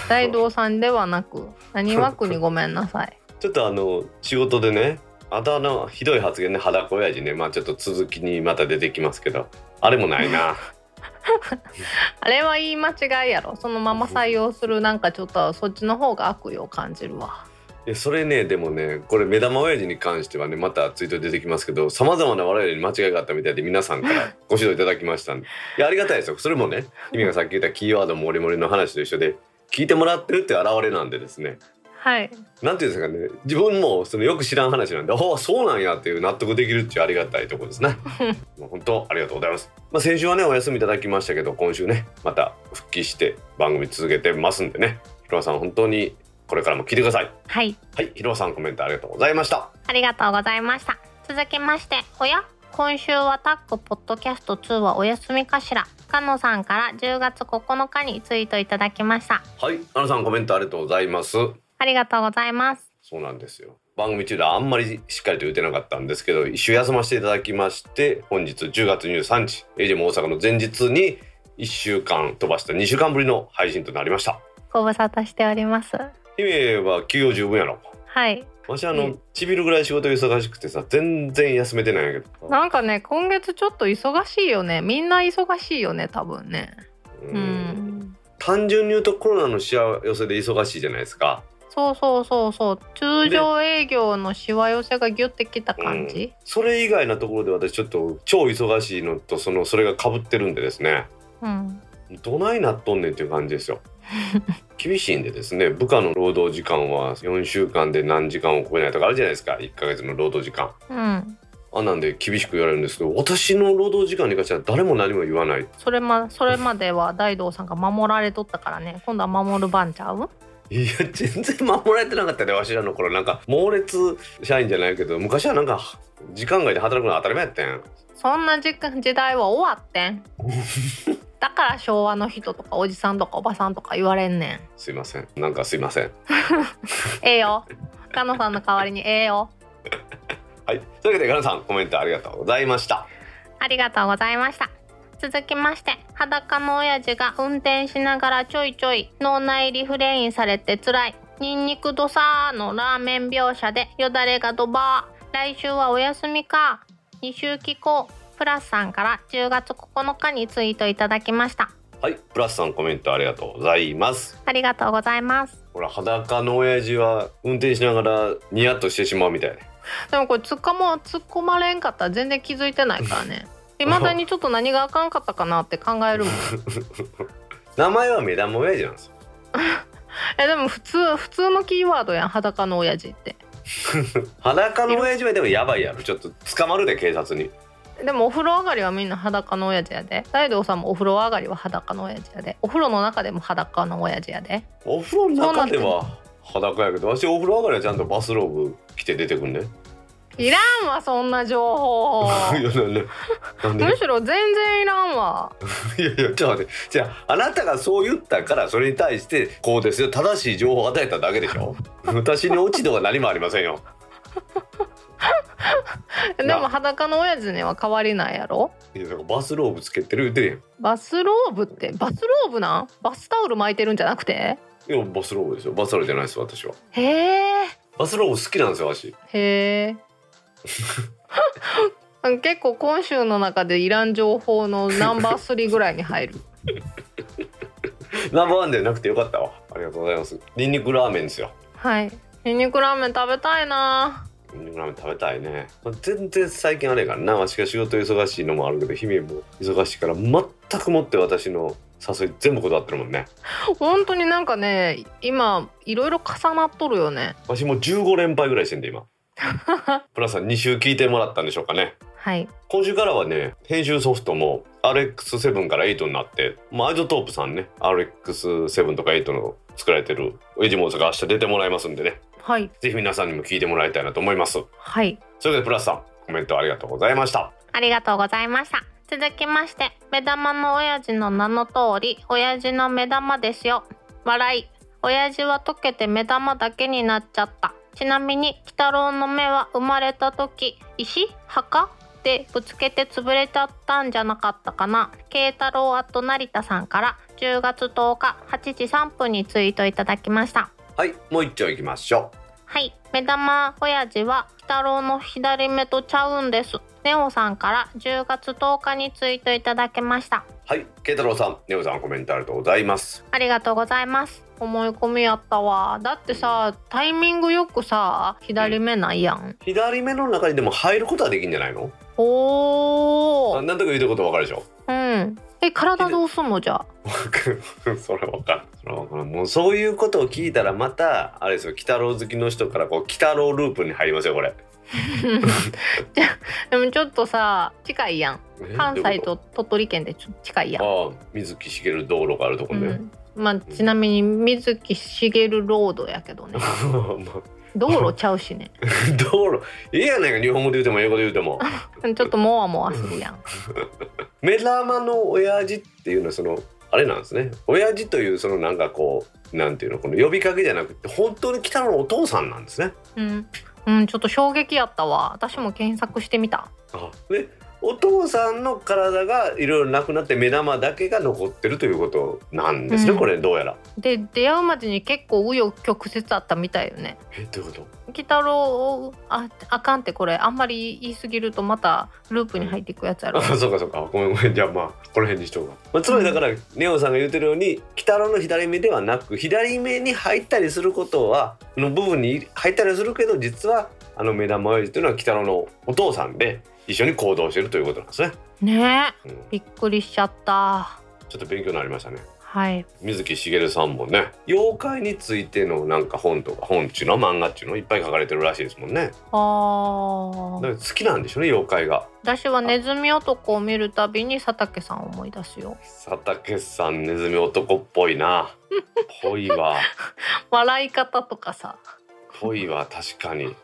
大道さんではなく何枠にごめんなさい。ちょっとあの仕事でねあとあのひどい発言ね裸親父ね。まあちょっと続きにまた出てきますけど。あれもないな。あれは言い間違いやろ。そのまま採用するなんかちょっとそっちの方が悪意を感じるわ。いやそれねでもねこれ目玉親父に関してはねまたツイートで出てきますけどさまざまな我々に間違いがあったみたいで皆さんからご指導いただきましたんで。いやありがたいですよ。それもね君がさっき言ったキーワードもりもりの話と一緒で聞いてもらってるって表れなんでですねはい。なんていうんですかね。自分もそのよく知らん話なんでああそうなんやっていう納得できるっていうありがたいところですね。もう本当ありがとうございます、まあ、先週はねお休みいただきましたけど今週ねまた復帰して番組続けてますんでね。ひろわさん本当にこれからも聞いてください。はい。はいひろわさんコメントありがとうございました。ありがとうございました。続きましておや？今週はタックポッドキャスト2はお休みかしら。かのさんから10月9日にツイートいただきました。はいあのさんコメントありがとうございますありがとうございます。そうなんですよ。番組中ではあんまりしっかりと言ってなかったんですけど一週休ませていただきまして本日10月23日エイジも大阪の前日に1週間飛ばした2週間ぶりの配信となりました。ご無沙汰しております。姫は休養十分やろ。はい。わしあのうん。ちびるぐらい仕事忙しくてさ全然休めてないんやけど。なんかね今月ちょっと忙しいよね。みんな忙しいよね多分ね。ううん。ん単純に言うとコロナのしわ寄せで忙しいじゃないですかそうそうそうそう。通常営業のしわ寄せがギュッてきた感じ？それ以外なところで私ちょっと超忙しいのとそのそれがかぶってるんでですね。うん。どないなっとんねんっていう感じですよ。厳しいんでですね。部下の労働時間は4週間で何時間を超えないとかあるじゃないですか。1ヶ月の労働時間。うん。あんなんで厳しく言われるんですけど私の労働時間に関しては誰も何も言わない。それまそれまでは大道さんが守られとったからね。今度は守る番ちゃう？いや全然守られてなかったねわしらの頃。なんか猛烈社員じゃないけど昔はなんか時間外で働くのは当たり前やったやん。そんな時間時代は終わってん。だから昭和の人とかおじさんとかおばさんとか言われんねん。すいません。なんかすいません。ええよ。かのさんの代わりにええよ。はい。というわけでガナさんコメントありがとうございました。ありがとうございました続きまして裸の親父が運転しながらちょいちょい脳内リフレインされてつらい。ニンニクドサーのラーメン描写でよだれがドバー。来週はお休みか。2週期後プラスさんから10月9日にツイートいただきました。はい。プラスさんコメントありがとうございます。ありがとうございます。ほら裸の親父は運転しながらニヤッとしてしまうみたい。でもこれ突っ込ま突っ込まれんかったら全然気づいてないからね未だにちょっと何があかんかったかなって考えるもん。名前は目玉親父なんですよ。えでも普通普通のキーワードやん裸の親父って。裸の親父はでもやばいやろ。ちょっと捕まるで警察に。でもお風呂上がりはみんな裸の親父やで。大道さんもお風呂上がりは裸の親父やで。お風呂の中でも裸の親父やで。お風呂の中では裸やけど私お風呂上がりはちゃんとバスローブ着て出てくんねいらんわそんな情報。いやなんで？なんで？むしろ全然いらんわ。いやいやちょっと待って。じゃああなたがそう言ったからそれに対してこうですよ。正しい情報を与えただけでしょ？私に落ち度は何もありませんよ。でも裸の親父には変わりないやろ？いやバスローブつけてる。言ってるバスローブって？バスローブなん？バスタオル巻いてるんじゃなくて？いやバスローブですよ。バスタオルじゃないです私は。へえバスローブ好きなんですよ私。へえ結構今週の中でいらん情報のナンバー3ぐらいに入る。ナンバーワンでなくてよかったわ。ありがとうございます。ニンニクラーメンですよ。はい。ニンニクラーメン食べたいな。ニンニクラーメン食べたいね、まあ、全然最近あれやからな。わしが仕事忙しいのもあるけど姫も忙しいから全くもって私の誘い全部断ってるもんね。本当になんかね今いろいろ重なっとるよね。わしもう15連敗ぐらいしてんで今 プラスさん2週聞いてもらったんでしょうかね。はい。今週からはね編集ソフトも RX7 から8になって、まあ、アイゾトープさんね RX7 とか8の作られてるエジモーズが明日出てもらいますんでね。はい。ぜひ皆さんにも聞いてもらいたいなと思います。はい。それではプラスさんコメントありがとうございました。ありがとうございました続きまして目玉の親父の名の通り親父の目玉ですよ。笑い。親父は溶けて目玉だけになっちゃったちなみに鬼太郎の目は生まれた時石墓でぶつけて潰れちゃったんじゃなかったかな。慶太郎あと成田さんから10月10日8時3分にツイートいただきました。はいもう一丁いきましょはい目玉親父は鬼太郎の左目とちゃうんです。ネオさんから10月10日にツイートいただけました。うはい慶太郎さんネオさんコメントありがとうございます。ありがとうございます。思い込みやったわ。だってさタイミングよくさ左目ないやん、左目の中にでも入ることはできんじゃないの？おー。あなんとか言うてることわかるでしょ？うん。え体どうすんのじゃあ？それわかるそれわかるもうそういうことを聞いたらまたあれですよ鬼太郎好きの人からこう鬼太郎ループに入りますよこれ でもちょっとさ近いやん。え関西と鳥取県でちょっと近いやん、ああ水木しげる道路があるとこね、うん、まあちなみに水木しげるロードやけどね。ま道路ちゃうしね。あ 道路。いいやないか日本語で言うても英語で言うても。ちょっともわもわするやん。目玉の親父っていうのはそのあれなんですね。親父というそのなんかこうなんていうのこの呼びかけじゃなくて本当に北のお父さんなんですね。うん、うん、ちょっと衝撃やったわ。私も検索してみた。あねお父さんの体がいろいろなくなって目玉だけが残ってるということなんですね、うん。これどうやら。で出会うまでに結構紆余曲折あったみたいよね。えどういうこ鬼太郎ああかんってこれあんまり言い過ぎるとまたループに入っていくやつやろとあそうかそうか。ごめんごめん。じゃあまあこの辺にしとこうか、まあ、つまりだから、ネオさんが言ってるように鬼太郎の左目ではなく左目に入ったりすることはの部分に入ったりするけど実はあの目玉親父というのは鬼太郎のお父さんで一緒に行動してるということなんですね、ねえ。うん、びっくりしちゃった。ちょっと勉強になりましたね。はい。水木しげるさんもね妖怪についてのなんか本とか本っちゅうの漫画っちゅうのいっぱい書かれてるらしいですもんね。あー。だから好きなんでしょうね妖怪が。私はネズミ男を見るたびに佐竹さんを思い出すよ。佐竹さんネズミ男っぽいな。ぽいわ。笑い方とかさ。ぽいわ確かに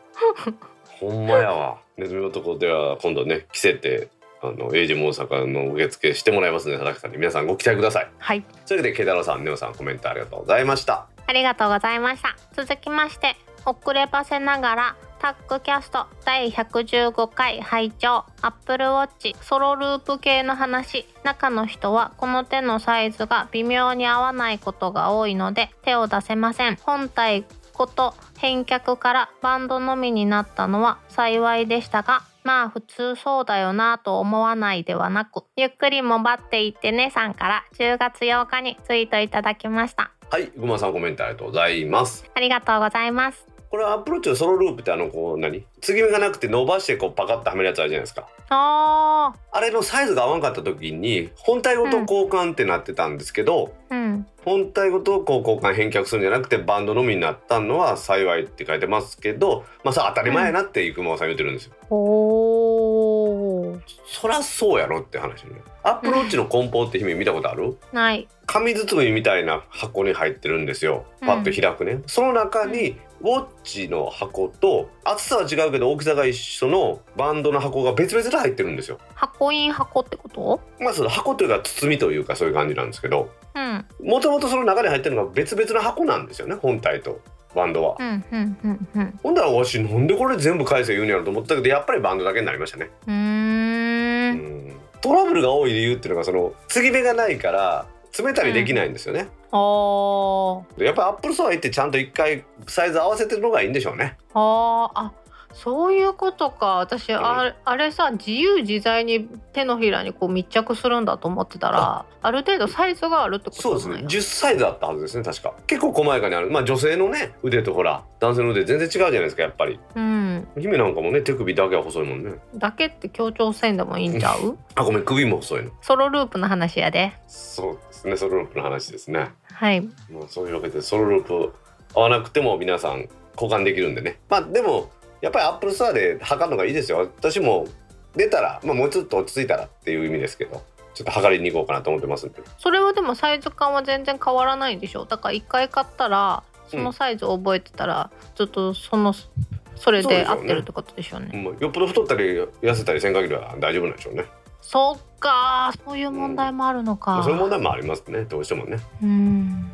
ほんまやわ。ネズミ男では今度ね着せてあのエイジモ大阪の受付してもらいますので佐竹さんに。皆さんご期待ください。はい。というわけで慶太郎さんネオさんコメントありがとうございました。ありがとうございました。続きまして遅ればせながらタッグキャスト第115回拝聴。アップルウォッチソロループ系の話。中の人はこの手のサイズが微妙に合わないことが多いので手を出せません。本体こと返却からバンドのみになったのは幸いでしたがまあ普通そうだよなと思わないではなくゆっくりもばっていってねさんから10月8日にツイートいただきました。はいぐまさんコメントありがとうございます。ありがとうございますこれアップローチのソロループってあのこう何？継ぎ目がなくて伸ばしてこうパカッとはめるやつあるじゃないですか。ああれのサイズが合わんかった時に本体ごと交換ってなってたんですけど、ーうん。本体ごとこう交換返却するんじゃなくてバンドのみになったのは幸いって書いてますけどまあさ当たり前やなって生駒さん言ってるんですよ、おー。そりゃそうやろって話ねアップローチの梱包って姫見たことある？ない。紙包みみたいな箱に入ってるんですよ。パッと開くね、その中にウォッチの箱と厚さは違うけど大きさが一緒のバンドの箱が別々で入ってるんですよ。箱イン箱ってこと？まあその箱というか包みというかそういう感じなんですけどうん。もともとその中に入ってるのが別々の箱なんですよね本体とバンドは、うんうんうんうん。ほんだらわしなんでこれ全部返せ言うんやろと思ったけどやっぱりバンドだけになりましたね、うーうんん、トラブルが多い理由っていうのがその継ぎ目がないから詰めたりできないんですよね、あやっぱりアップルストア行ってちゃんと一回サイズ合わせてるのがいいんでしょうね。あー。あそういうことか。私あれあれさ自由自在に手のひらにこう密着するんだと思ってたらある程度サイズがあるってことそうですね。なんや10サイズあったはずですね確か。結構細やかにある。まあ女性のね腕とほら男性の腕全然違うじゃないですかやっぱり。うん。姫なんかもね手首だけは細いもんね。だけって強調せんでもいいんちゃう？あごめん首も細いの。ソロループの話やで。そうですねソロループの話ですね。はい。まあ、そういうわけでソロループ合わなくても皆さん交換できるんでね。まあでもやっぱりアップルストアで測るのがいいですよ。私も出たら、まあ、もうちょっと落ち着いたらっていう意味ですけどちょっと測りに行こうかなと思ってますんで。それはでもサイズ感は全然変わらないんでしょ。だから一回買ったらそのサイズを覚えてたら、ずっとそのそれで合ってるってことでしょうね。もうよっぽど太ったり痩せたりせん限りは大丈夫なんでしょうね、そっかそういう問題もあるのか、まあ、そういう問題もありますね。どうしてもね。うん。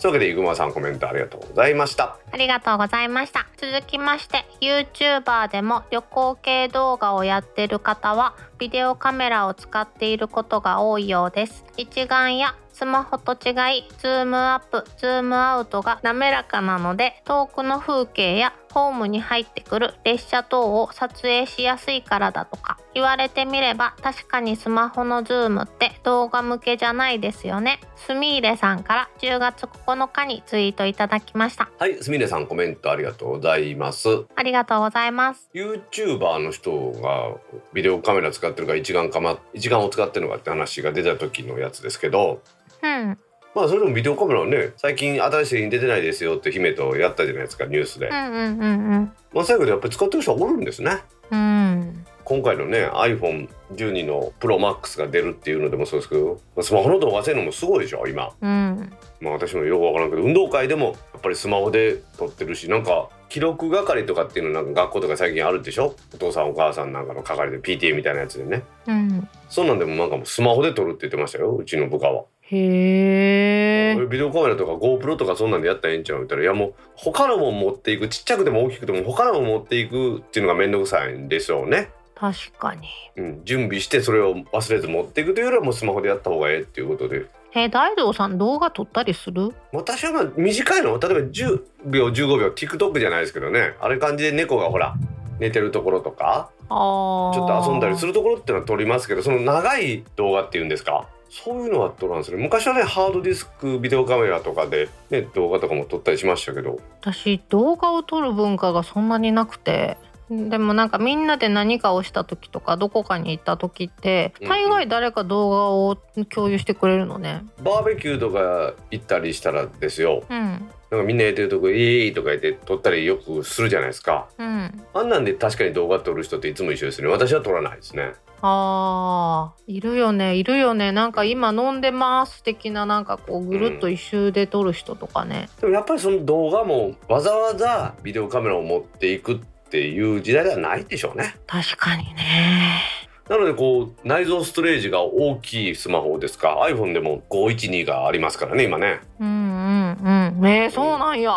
というわけでイグマさんコメントありがとうございましたありがとうございました。続きまして YouTuber でも旅行系動画をやってる方はビデオカメラを使っていることが多いようです。一眼やスマホと違いズームアップズームアウトが滑らかなので遠くの風景やホームに入ってくる列車等を撮影しやすいからだとか言われてみれば確かにスマホのズームって動画向けじゃないですよね。すみれさんから10月9日にツイートいただきました。はいすみれさんコメントありがとうございます。ありがとうございます。YouTuber の人がビデオカメラ使ってるか一眼かま一眼を使ってるのかって話が出た時のやつですけど。うん、まあそれでもビデオカメラはね最近新しい製品出てないですよって姫とやったじゃないですかニュースで、うん、うん、うん、まあ最後でやっぱり使ってる人はおるんですね。うん。うん。今回のね iPhone12 の ProMax が出るっていうのでもそうですけどまあスマホの動画性能もすごいでしょ今うん。まあ私もよくわからんけど運動会でもやっぱりスマホで撮ってるしなんか記録係とかっていうのなんか学校とか最近あるでしょ？お父さんお母さんなんかの係で PTA みたいなやつでねうん。そんなんでもなんかもうスマホで撮るって言ってましたようちの部下は。へえ。ビデオカメラとか GoPro とかそんなんでやったらええんちゃう？言ったらいやもう他のもん持っていくちっちゃくても大きくても他のもん持っていくっていうのが面倒くさいんでしょうね。確かに。うん、準備してそれを忘れず持っていくというよりはもうスマホでやった方がええっていうことでえ、大道さん動画撮ったりする？私はまあ短いの例えば10秒15秒 TikTok じゃないですけどねあれ感じで猫がほら寝てるところとかああ。ちょっと遊んだりする。るところっていうのは撮りますけどその長い動画っていうんですか？そういうのは撮らんですね昔はねハードディスクビデオカメラとかで、ね、動画とかも撮ったりしましたけど私動画を撮る文化がそんなになくて。でもなんかみんなで何かをした時とかどこかに行った時ってうん大概誰か動画を共有してくれるのね。バーベキューとか行ったりしたらですよ。うん。なんかみんなやってるとこ「いい」とか言って撮ったりよくするじゃないですか。うん、あんなんで確かに動画撮る人っていつも一緒ですね。私は撮らないですね。あーいるよねいるよね。なんか今飲んでます的ななんかこうぐるっと一周で撮る人とかね。でもやっぱりその動画もわざわざビデオカメラを持っていくっていう時代ではないでしょうね確かにね。なのでこう内蔵ストレージが大きいスマホですか iPhone でも512がありますからね今ねうんうんうん。ねえそうなんや。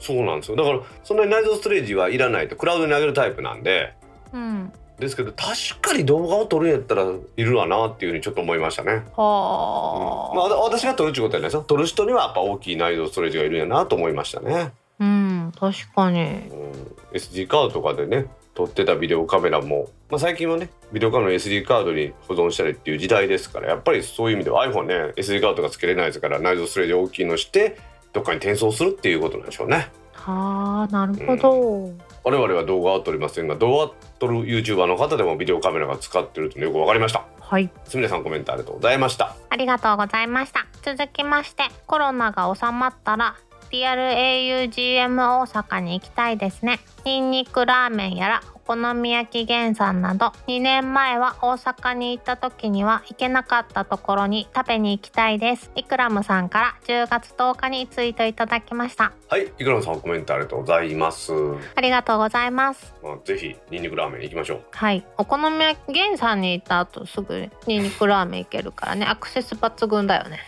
そうなんですよだからそんなに内蔵ストレージはいらないとクラウドに上げるタイプなんでうん。ですけど確かに動画を撮るんやったらいるわなっていうふうにちょっと思いましたね。はあ。まあ、わ私が撮るってことはないですよ撮る人にはやっぱ大きい内蔵ストレージがいるんやなと思いましたね。うん確かに。うん、SD カードとかでね撮ってたビデオカメラも、まあ、最近はねビデオカメラの SD カードに保存したりっていう時代ですからやっぱりそういう意味では iPhone ね SD カードが付けれないですから内蔵ストレージ大きいのしてどっかに転送するっていうことなんでしょうね。はあなるほど。我々は動画は撮りませんが動画を撮る YouTuber の方でもビデオカメラが使ってるというのよく分かりました。はい。すみれさんコメントありがとうございました。ありがとうございました。続きまして、コロナが収まったら、リアル augm 大阪に行きたいですね。ニンニクラーメンやら、お好み焼き原産など、2年前は大阪に行った時には行けなかったところに食べに行きたいです。イクラムさんから10月10日にツイートいただきました。はい、いくらさんコメントありがとうございます。ありがとうございます。まあ、ぜひニンニクラーメン行きましょう。はい。お好み焼き原産に行った後すぐニンニクラーメン行けるからね、アクセス抜群だよね。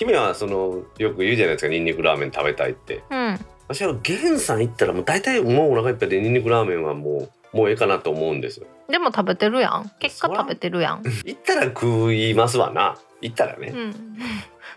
姫はそのよく言うじゃないですかニンニクラーメン食べたいって。うん。私は源さん行ったらもう大体もうお腹いっぱいでニンニクラーメンはもうもうええかなと思うんですよ。でも食べてるやん。結果食べてるやん。行ったら食いますわな。行ったらね。うん。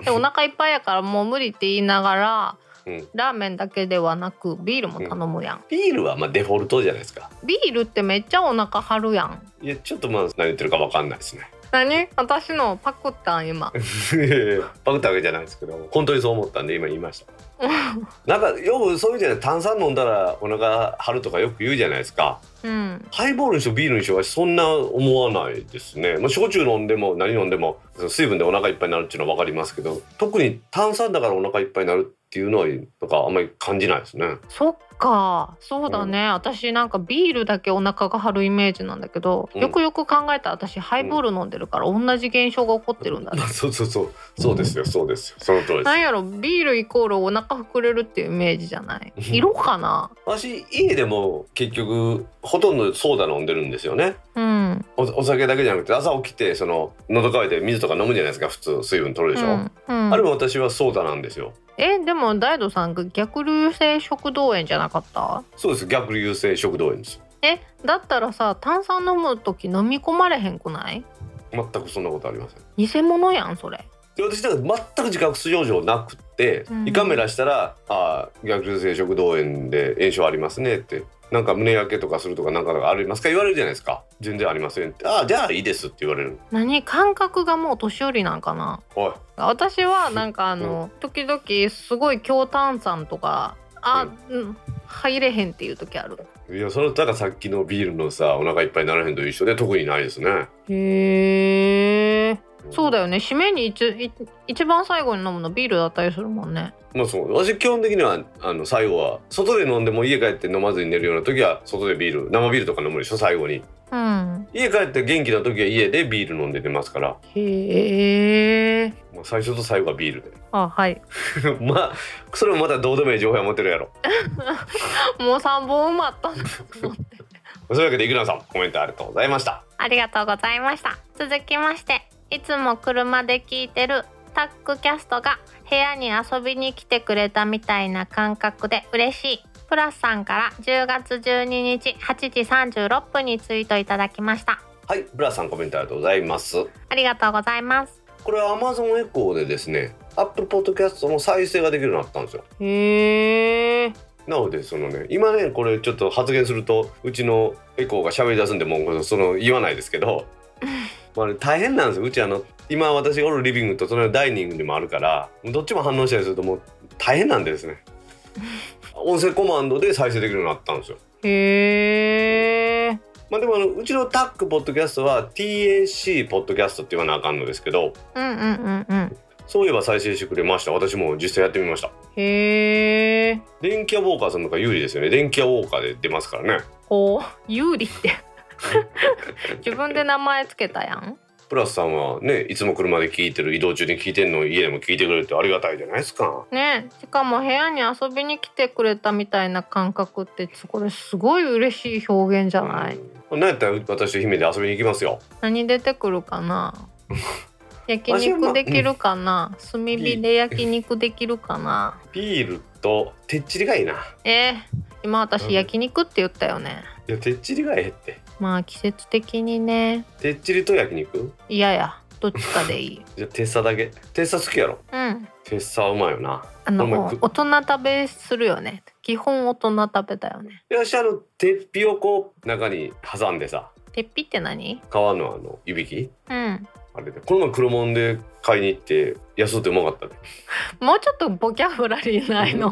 でお腹いっぱいやからもう無理って言いながら、うんラーメンだけではなくビールも頼むやん。ビールはまあデフォルトじゃないですか。ビールってめっちゃお腹張るやん。いやちょっとまあ何言ってるかわかんないですね。何？私のパクったん今。パクったわけじゃないですけど本当にそう思ったんで今言いました。なんかよくそういうじゃない炭酸飲んだらお腹張るとかよく言うじゃないですか。うん。ハイボールにしろビールにしろそんな思わないですね。まあ、焼酎飲んでも何飲んでも水分でお腹いっぱいになるっていうのは分かりますけど特に炭酸だからお腹いっぱいになるっていうのはなんかあんまり感じないですね。そっか。そうだね。私なんかビールだけお腹が張るイメージなんだけど、うんよくよく考えたら私ハイボール飲んでるから同じ現象が起こってるんだね。そうそうそうそうですよそうですよその通りなん。やろビールイコールお腹膨れるっていうイメージじゃない？色かな？私家でも結局ほとんどソーダ飲んでるんですよね。うんおお酒だけじゃなくて朝起きてその喉乾いて水とか飲むじゃないですか普通水分取るでしょ？うんうんあれも私はソーダなんですよ。えでも大道さんが逆流性食道炎じゃなかった？そうです。逆流性食道炎です。えだったらさ炭酸飲む時飲み込まれへんくない？全くそんなことありません。偽物やんそれ。で私だから全く自覚症状なくって、うん。胃カメラしたら「ああ逆流性食道炎で炎症ありますね」って「なんか胸焼けとかするとかなんかありますか?」言われるじゃないですか「全然ありません」って「ああじゃあいいです」って言われる何？感覚がもう年寄りなんかな。おい。私はなんかあの、時々すごい強炭酸とかあ、うん、入れへんっていう時ある。いやそれだからさっきのビールのさお腹いっぱいにならへんと一緒で特にないですね。へえ。そうだよよね。締めに一い一番最後に飲むのビールだったりするもんね。まあそう。私基本的にはあの最後は外で飲んでも家帰って飲まずに寝るような時は外でビール生ビールとか飲むでしょ最後にうん。家帰って元気な時は家でビール飲んで寝ますから、へえ。まあ、最初と最後はビールで。あはい。まあそれもまたどうでもいい情報は持ってるやろ。もう3本埋まったなと思って。そういうわけでイグランさんコメントありがとうございました。ありがとうございました。続きましていつも車で聞いてるタックキャストが部屋に遊びに来てくれたみたいな感覚で嬉しいプラスさんから10月12日8時36分にツイートいただきました。はいブラさんコメントありがとうございます。ありがとうございます。これは Amazon エコーでですね Apple Podcast の再生ができるようになったんですよ。へえなのでそのね今ねこれちょっと発言するとうちのエコーが喋り出すんでもうその言わないですけど まあ、ね、大変なんですよ。うちあの今私がおるリビングとそのダイニングにもあるからどっちも反応したりするともう大変なんでですね 音声コマンドで再生できるようになったんですよ。へまあでもあのうちのタックポッドキャストは TAC ポッドキャストって言わなあかんのですけどうんうんうんうん。そういえば再生してくれました。私も実際やってみました。へえ電気屋ウォーカーさんの方が有利ですよね。電気屋ウォーカーで出ますからね。ほう。有利って。自分で名前つけたやんプラスさんはねいつも車で聞いてる移動中に聞いてんの家でも聞いてくれるってありがたいじゃないですか。ねしかも部屋に遊びに来てくれたみたいな感覚ってこれすごい嬉しい表現じゃない、うん、なんやったら私と姫で遊びに行きますよ。何出てくるかな？焼肉できるかな、炭火で焼肉できるかな？ビールとてっちりがいいな。えー、今私焼肉って言ったよね、いやてっちりがええってまあ季節的にね。てっちりと焼肉？嫌やどっちかでいい。じゃあテッサだけ？テッサ好きやろ？うん。テッサうまいよな。あの大人食べするよね。基本大人食べだよね。いらっしゃるてっぴをこう中に挟んでさ。てっぴって何？皮のあのいびき？うんあれでこの前黒門で買いに行って安うてうまかったでもうちょっとボキャブラリーないの？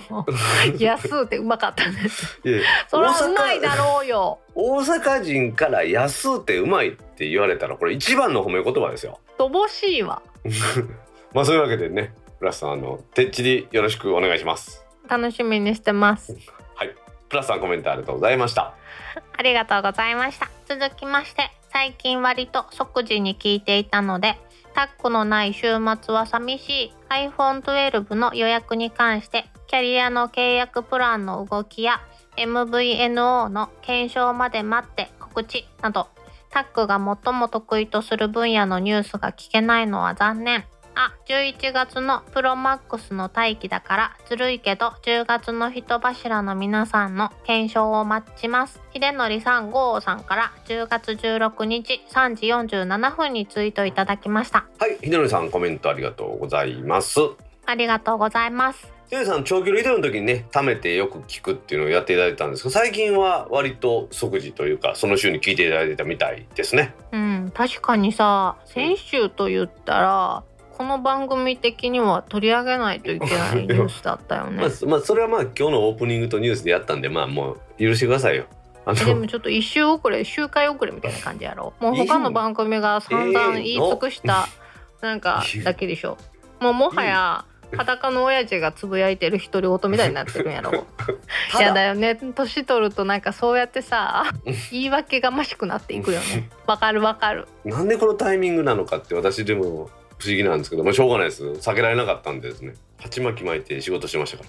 安うてうまかったね。いやそれはうまいだろうよ。大阪人から安うてうまいって言われたらこれ一番の褒め言葉ですよ。乏しいわ。まあそういうわけでねプラスさんあのてっちりよろしくお願いします。楽しみにしてます。はい。プラスさんコメントありがとうございました。ありがとうございました。続きまして最近割と即時に聞いていたのでタックのない週末は寂しい。iPhone12 の予約に関してキャリアの契約プランの動きや MVNO の検証まで待って告知などタックが最も得意とする分野のニュースが聞けないのは残念。あ11月のプロマックスの待機だからずるいけど10月の人柱の皆さんの検証を待ちます。秀則さんゴーさんから10月16日3時47分にツイートいただきました。はいひでのりさんコメントありがとうございます。ありがとうございます。ひでのりさん長距離移動の時にね貯めてよく聞くっていうのをやっていただいたんですけど最近は割と即時というかその週に聞いていただいてたみたいですね。うん確かにさ先週と言ったらこの番組的には取り上げないといけないニュースだったよね。まあ、まあそれはまあ今日のオープニングとニュースでやったんでまあもう許してくださいよ。でもちょっと一周遅れ周回遅れみたいな感じやろ？もう他の番組が散々言い尽くしたなんかだけでしょ？もうもはや裸の親父がつぶやいてる独り言みたいになってるんやろ？いやだよね。年取るとなんかそうやってさ言い訳がましくなっていくよね。わかるわかる。なんでこのタイミングなのかって私でも不思議なんですけど、まあ、しょうがないです。避けられなかったんでですね。鉢巻き巻いて仕事してましたか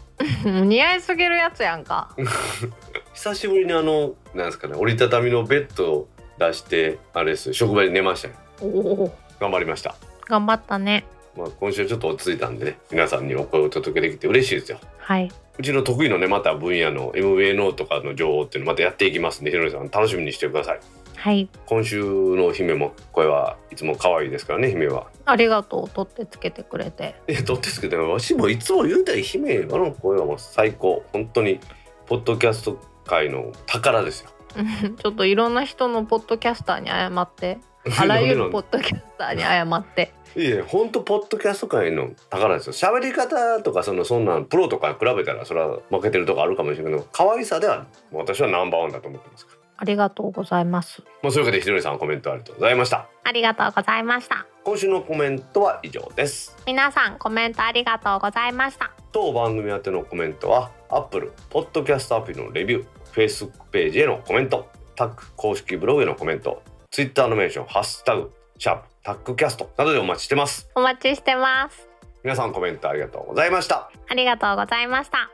ら。似合いすぎるやつやんか。久しぶりにあのなんですかね折りたたみのベッドを出してあれです職場で寝ましたよ。おお。頑張りました。頑張ったね。まあ今週ちょっと落ち着いたんでね皆さんにお声をお届けできて嬉しいですよ。はい。うちの得意のねまた分野の MVNO とかの情報っていうのまたやっていきますんでひろりさん楽しみにしてくださいはい。今週の姫も声はいつも可愛いですからね姫は。ありがとう取ってつけてくれて。えどうですけどわしもいつも言うたら姫あの声はもう最高。本当にポッドキャスト界の宝ですよ。う んちょっといろんな人のポッドキャスターに謝って。あらゆるポッドキャスターに謝って。いえ本当ポッドキャスト界の宝ですよ。喋り方とかそのそんなんプロとか比べたらそれは負けてるとこあるかもしれないけど可愛さでは私はナンバーワンだと思ってますありがとうございます。まあそういうわけでひとりさんコメントありがとうございました。ありがとうございました。今週のコメントは以上です。皆さんコメントありがとうございました。当番組宛てのコメントは Apple ポッドキャストアプリのレビュー Facebook ページへのコメントタック公式ブログへのコメント Twitter のメンションハッシュタグシャープタックキャストなどでお待ちしてます。お待ちしてます。皆さんコメントありがとうございました。ありがとうございました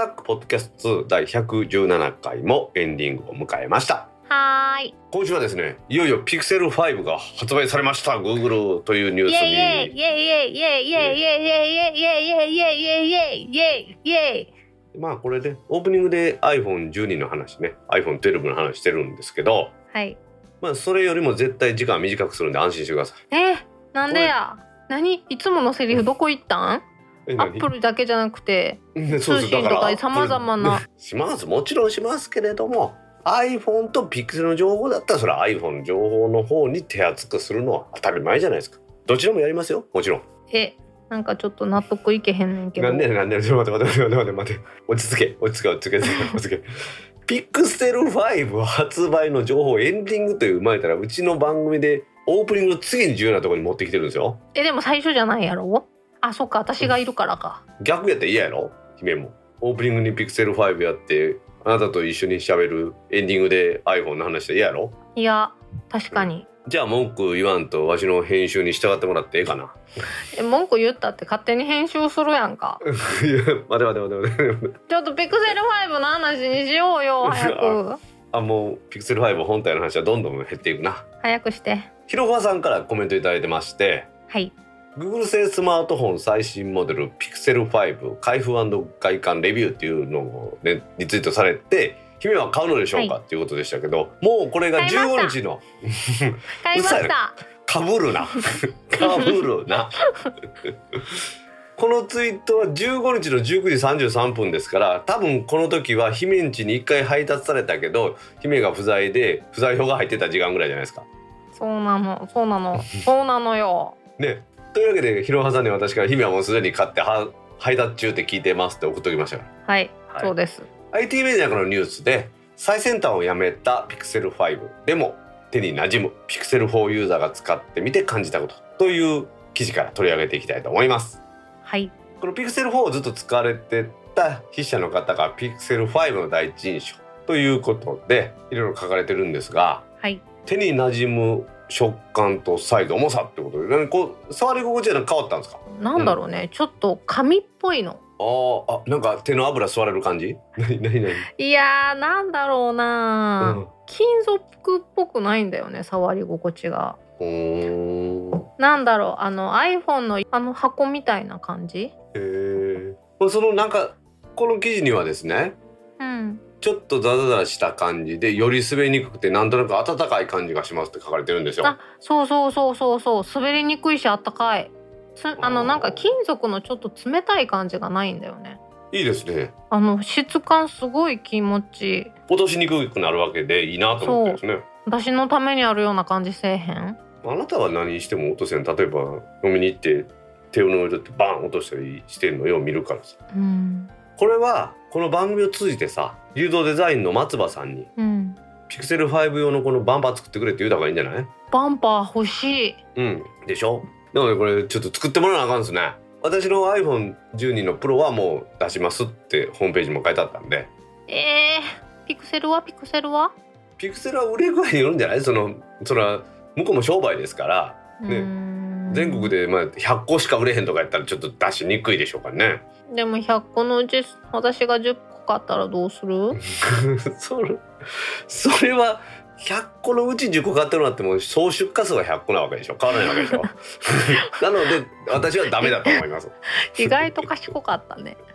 タックポッドキャスト2第117回もエンディングを迎えました。はーい。今週はですねいよいよピクセル5が発売されました Google というニュースに。イエイイエイイエイイエイイエイイエイイエイイエイイエイイエイイエイまあこれでオープニングで iPhone12 の話ね iPhone12 の話してるんですけどはいまあそれよりも絶対時間短くするんで安心してくださいえー、なんでや何いつものセリフどこ行ったんえアップルだけじゃなくてねそう通信とかだら様々なしますもちろんしますけれども iPhone と Pixel の情報だったらそれは iPhone の情報の方に手厚くするのは当たり前じゃないですか。どちらもやりますよもちろん。えなんかちょっと納得いけへんねんけど。なんでなんで待って待って待って待って待って。落ち着け落ち着け落ち着け 落ち着け。ピクセル5発売の情報エンディングという生まれたらうちの番組でオープニングの次に重要なところに持ってきてるんですよ。えでも最初じゃないやろ？あそっか私がいるからか。逆やったら嫌やろ姫も。オープニングにピクセル5やってあなたと一緒に喋るエンディングで iPhone の話したら嫌やろいや確かに。じゃあ文句言わんとわしの編集に従ってもらってええかな。え文句言ったって勝手に編集するやんか。いや待て待て待て待てちょっとピクセル5の話にしようよ早く あもうピクセル5本体の話はどんどん減っていくな早く。してひろふさんからコメントいただいてましてはい Google 製スマートフォン最新モデル Pixel 5開封外観レビューっていうのをねリツイートされて姫は買うのでしょうか、っていうことでしたけどもうこれが買いました。15日の買いました。かぶるな。かぶるな。このツイートは15日の19時33分ですから多分この時は姫ん家に1回配達されたけど姫が不在で不在票が入ってた時間ぐらいじゃないですか。そうなのそうなの。そうなのよ。ねというわけでひろはさんに私から姫はもうすでに買っては配達中って聞いてますって送っときましたよ。はい、はい。そうです。IT メディアからのニュースで最先端をやめた Pixel 5でも手に馴染む Pixel 4ユーザーが使ってみて感じたことという記事から取り上げていきたいと思います。はい。この Pixel 4をずっと使われてた筆者の方が Pixel 5の第一印象ということでいろいろ書かれてるんですがはい。手に馴染む食感とサイズ重さってことで。何こう触り心地は変わったんですか？なんだろうね、ちょっと紙っぽいの。あーあなんか手の油吸われる感じ？何何何？いやーなんだろうな、うん。金属っぽくないんだよね触り心地が。うー。んなんだろうあの iPhone のあの箱みたいな感じ？へえそのなんかこの記事にはですねうんちょっとザザザした感じでより滑りにくくてなんとなく温かい感じがしますって書かれてるんですよ。あそうそうそうそうそう滑りにくいしあったかいつあのなんか金属のちょっと冷たい感じがないんだよねいいですね。あの質感すごい気持ちいい落としにくくなるわけでいいなと思ってですね。私のためにあるような感じせえへん？あなたは何しても落とせん。例えば飲みに行って手を上でバン落としたりしてるのよう見るからさ。うんこれはこの番組を通じてさ流動デザインの松葉さんにうん。ピクセル5用のこのバンパー作ってくれって言うた方がいいんじゃない？バンパー欲しい。うん。でしょ？なのでこれちょっと作ってもらわなあかんですね。私の iPhone12 のプロはもう出しますってホームページも書いてあったんで。えー、ピクセルは？ピクセルは？ピクセルは売れ具合によるんじゃない？そのそれは向こうも商売ですから。ね全国でまあ100個しか売れへんとかやったらちょっと出しにくいでしょうからね。でも100個のうち私が10個買ったらどうする？それそれは100個のうち10個買ってるのってもう総出荷数は100個なわけでしょ。変わらないわけでしょ。なので私はダメだと思います。意外と賢かったね。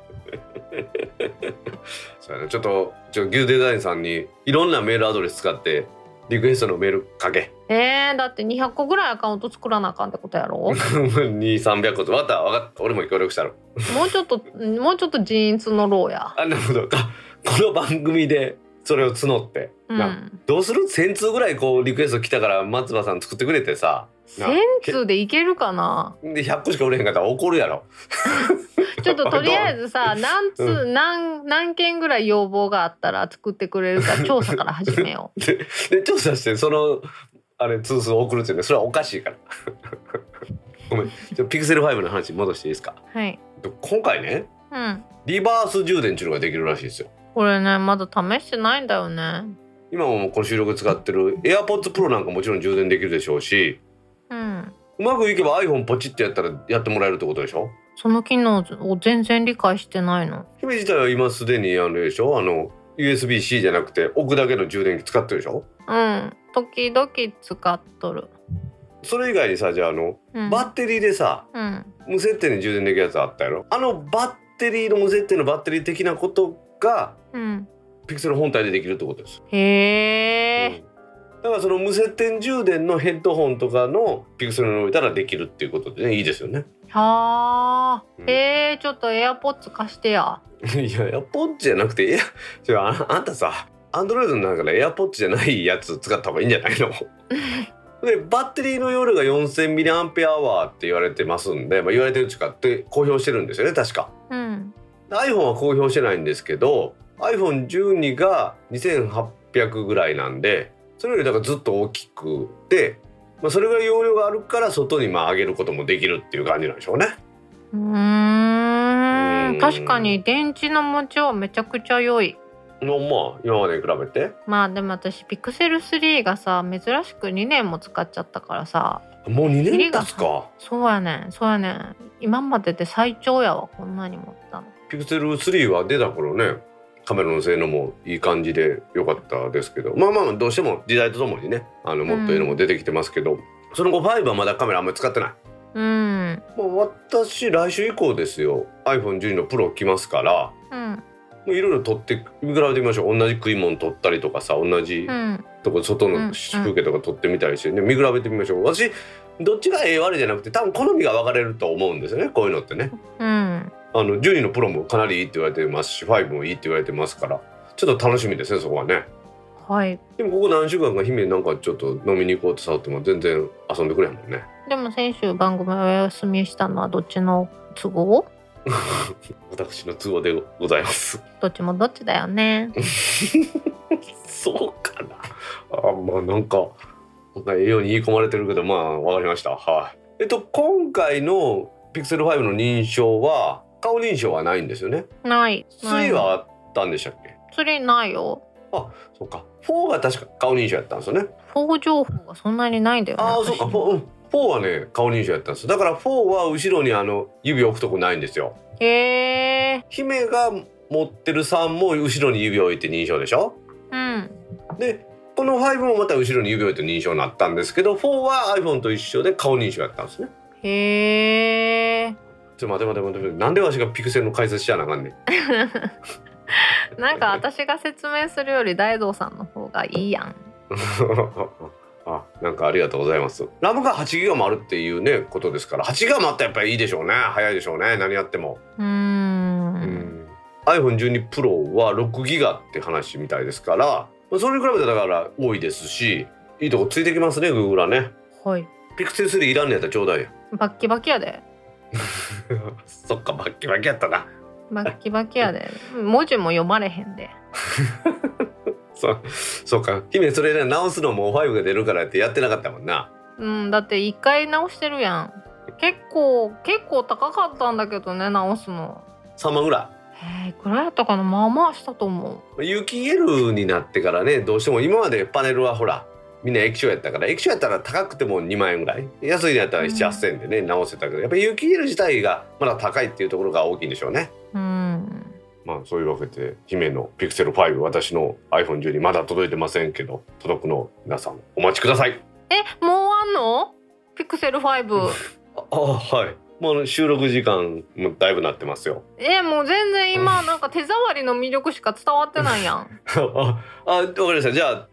そうやねちょっとちょ牛デザインさんにいろんなメールアドレス使ってリクエストのメールかけ。えー、だって200個ぐらいアカウント作らなあかんってことやろ？2300個とわかったわかった。俺も協力したの。もうちょっともうちょっとジーンズのろうや。あなるほど。かこの番組でそれを募って、うなんどうする？1000通ぐらいこうリクエスト来たから松葉さん作ってくれてさ。な1000通でいけるかな？で100個しか売れへんかったら怒るやろ。ちょっととりあえずさ 何通、う何何件ぐらい要望があったら作ってくれるか調査から始めよう。で調査してそのあれ通数を送るっていうのはそれはおかしいから。ごめん。じゃあピクセル5の話に戻していいですか？はい。今回ねうん。リバース充電っていうのができるらしいですよ。これねまだ試してないんだよね。今もこの収録で使ってる AirPods Pro なんかもちろん充電できるでしょうしうん。うまくいけば iPhone ポチってやったらやってもらえるってことでしょ？その機能を全然理解してないの。姫自体は今すでにあれでしょ？あの USB-C じゃなくて置くだけの充電器使ってるでしょ？うん。時々使っとる。それ以外にさじゃああのうん。バッテリーでさうん。無接点で充電できるやつあったやろ？あのバッテリーの無接点のバッテリー的なことがうん。ピクセル本体でできるってことです。へえ、だからその無接点充電のヘッドホンとかのピクセルに置いたらできるっていうことでねいいですよね。はあ、うん。えー、ちょっとエアポッツ貸してや。いやエアポッドじゃなくていや違うああんたさアンドロイドの中でエアポッドじゃないやつ使った方がいいんじゃないの？でバッテリーの容量が 4000mAh って言われてますんで、まあ、言われてるっていうかって公表してるんですよね確か。うん、iPhone は公表してないんですけど iPhone12 が2800ぐらいなんでそれよりだからずっと大きくて、まあ、それぐらい容量があるから外にまあ上げることもできるっていう感じなんでしょうね。うん。ん。確かに電池の持ちはめちゃくちゃ良い。のまあ今までに比べて。まあでも私ピクセル3がさ珍しく2年も使っちゃったからさ。もう2年経つか。そうやねんそうやねん。今までで最長やわこんなに持ったの。ピクセル3は出た頃ねカメラの性能もいい感じで良かったですけど。まあまあどうしても時代とともにねあのもっといいのも出てきてますけど、その後5はまだカメラあんまり使ってない。うん。もう私来週以降ですよ。iPhone12 のプロ来ますから。うん。もういろいろ撮って見比べてみましょう。同じ食い物撮ったりとかさ同じうん。とこ外うん。の風景とか撮ってみたりして。ね見比べてみましょう。私どっちがええ悪いじゃなくて多分好みが分かれると思うんですよね。こういうのってね。うんあの12のプロもかなりいいって言われてますし5もいいって言われてますからちょっと楽しみですねそこはねはいでもここ何週間か姫なんかちょっと飲みに行こうと触っても全然遊んでくれへんもんねでも先週番組お休みしたのはどっちの都合？私の都合でございますどっちもどっちだよね そうかな。あまあなんかなんかええように言い込まれてるけどまあわかりました。はい。えっと今回の Pixel 5の認証は顔認証はないんですよね。ないない3はあったんでしたっけ？3ないよそうか。4が確か顔認証やったんですよね。4情報がそんなにないんだよねああそうか。私 4, うん4はね顔認証やったんです。だから4は後ろにあの指を置くとこないんですよ。へえ姫が持ってる3も後ろに指を置いて認証でしょ？うんでこの5もまた後ろに指を置いて認証になったんですけど4は iPhone と一緒で顔認証やったんですね。へえちょっと待て待て待てなんでわしがピクセルの解説しやなあかんねん。なんか私が説明するより大道さんの方がいいやん。あなんかありがとうございます。ラムが8ギガもあるっていうねことですから。8ギガもあったらやっぱりいいでしょうね。早いでしょうね。何やっても、うん。ん。iPhone12 Pro は6ギガって話みたいですからまあそれに比べてだから多いですしいいとこついてきますね Google はね。はい。ピクセル3いらんのやったらちょうだいよ。バッキバキやで そっかバッキバキやったな。バッキバキやで。文字も読まれへんで。そうそうか。姫それね直すのも5が出るからってやってなかったもんな。うんだって一回直してるやん。結構結構高かったんだけどね直すの。3万ぐらい。へえいくらやったかな。まあまあしたと思有機 EL になってからねどうしても今までパネルはほらみんな液晶やったから液晶やったら高くても2万円ぐらい。安いのやったらうん。7,8,000円でね、直せたけどやっぱり有機 EL 自体がまだ高いっていうところが大きいんでしょうね。ううん。まあそういうわけで姫の Pixel 5私の iPhone12 まだ届いてませんけど届くのを皆さんお待ちください。えもうあんの？ピクセル5ああはい。もう収録時間もだいぶなってますよ。えもう全然今なんか手触りの魅力しか伝わってないやん。ああわかりました。じゃあ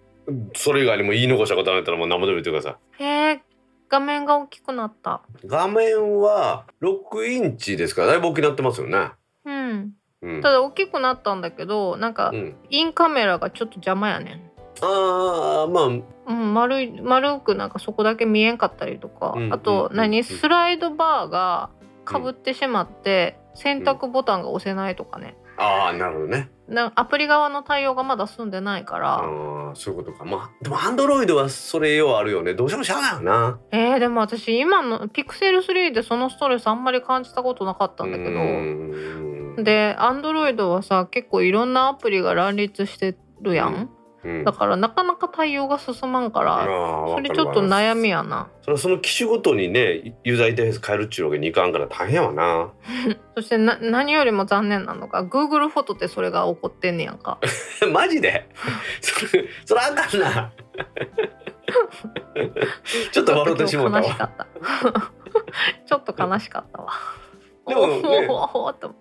それ以外にも言い残したことあったらもう何もでも言ってください。へえ画面が大きくなった。画面は6インチですからだいぶ大きくなってますよね。うん。うん。ただ大きくなったんだけどなんかうん、インカメラがちょっと邪魔やねああまあ。んうん丸い丸くなんかそこだけ見えんかったりとか、うんあとうん何、うん。スライドバーがかぶってしまって、選択ボタンが押せないとかねああなるほどね。なアプリ側の対応がまだ済んでないから、ああそういうことか。まあでもアンドロイドはそれようあるよね。どうしてもしゃあないよな。えー、でも私今のピクセル3でそのストレスあんまり感じたことなかったんだけうどーんでアンドロイドはさ結構いろんなアプリが乱立してるやん、うん。だからなかなか対応が進まんから、それちょっと悩みやな。それはその機種ごとにねユーザーインターフェース変えるっちゅうわけにいかんから大変やわな。そしてな何よりも残念なのが Google フォトでそれが起こってんねやんか。マジで？それそれあかんな。ちょっと笑ってしもうたわ。ちょっと今日悲しかった。ちょっと悲しかったわでもね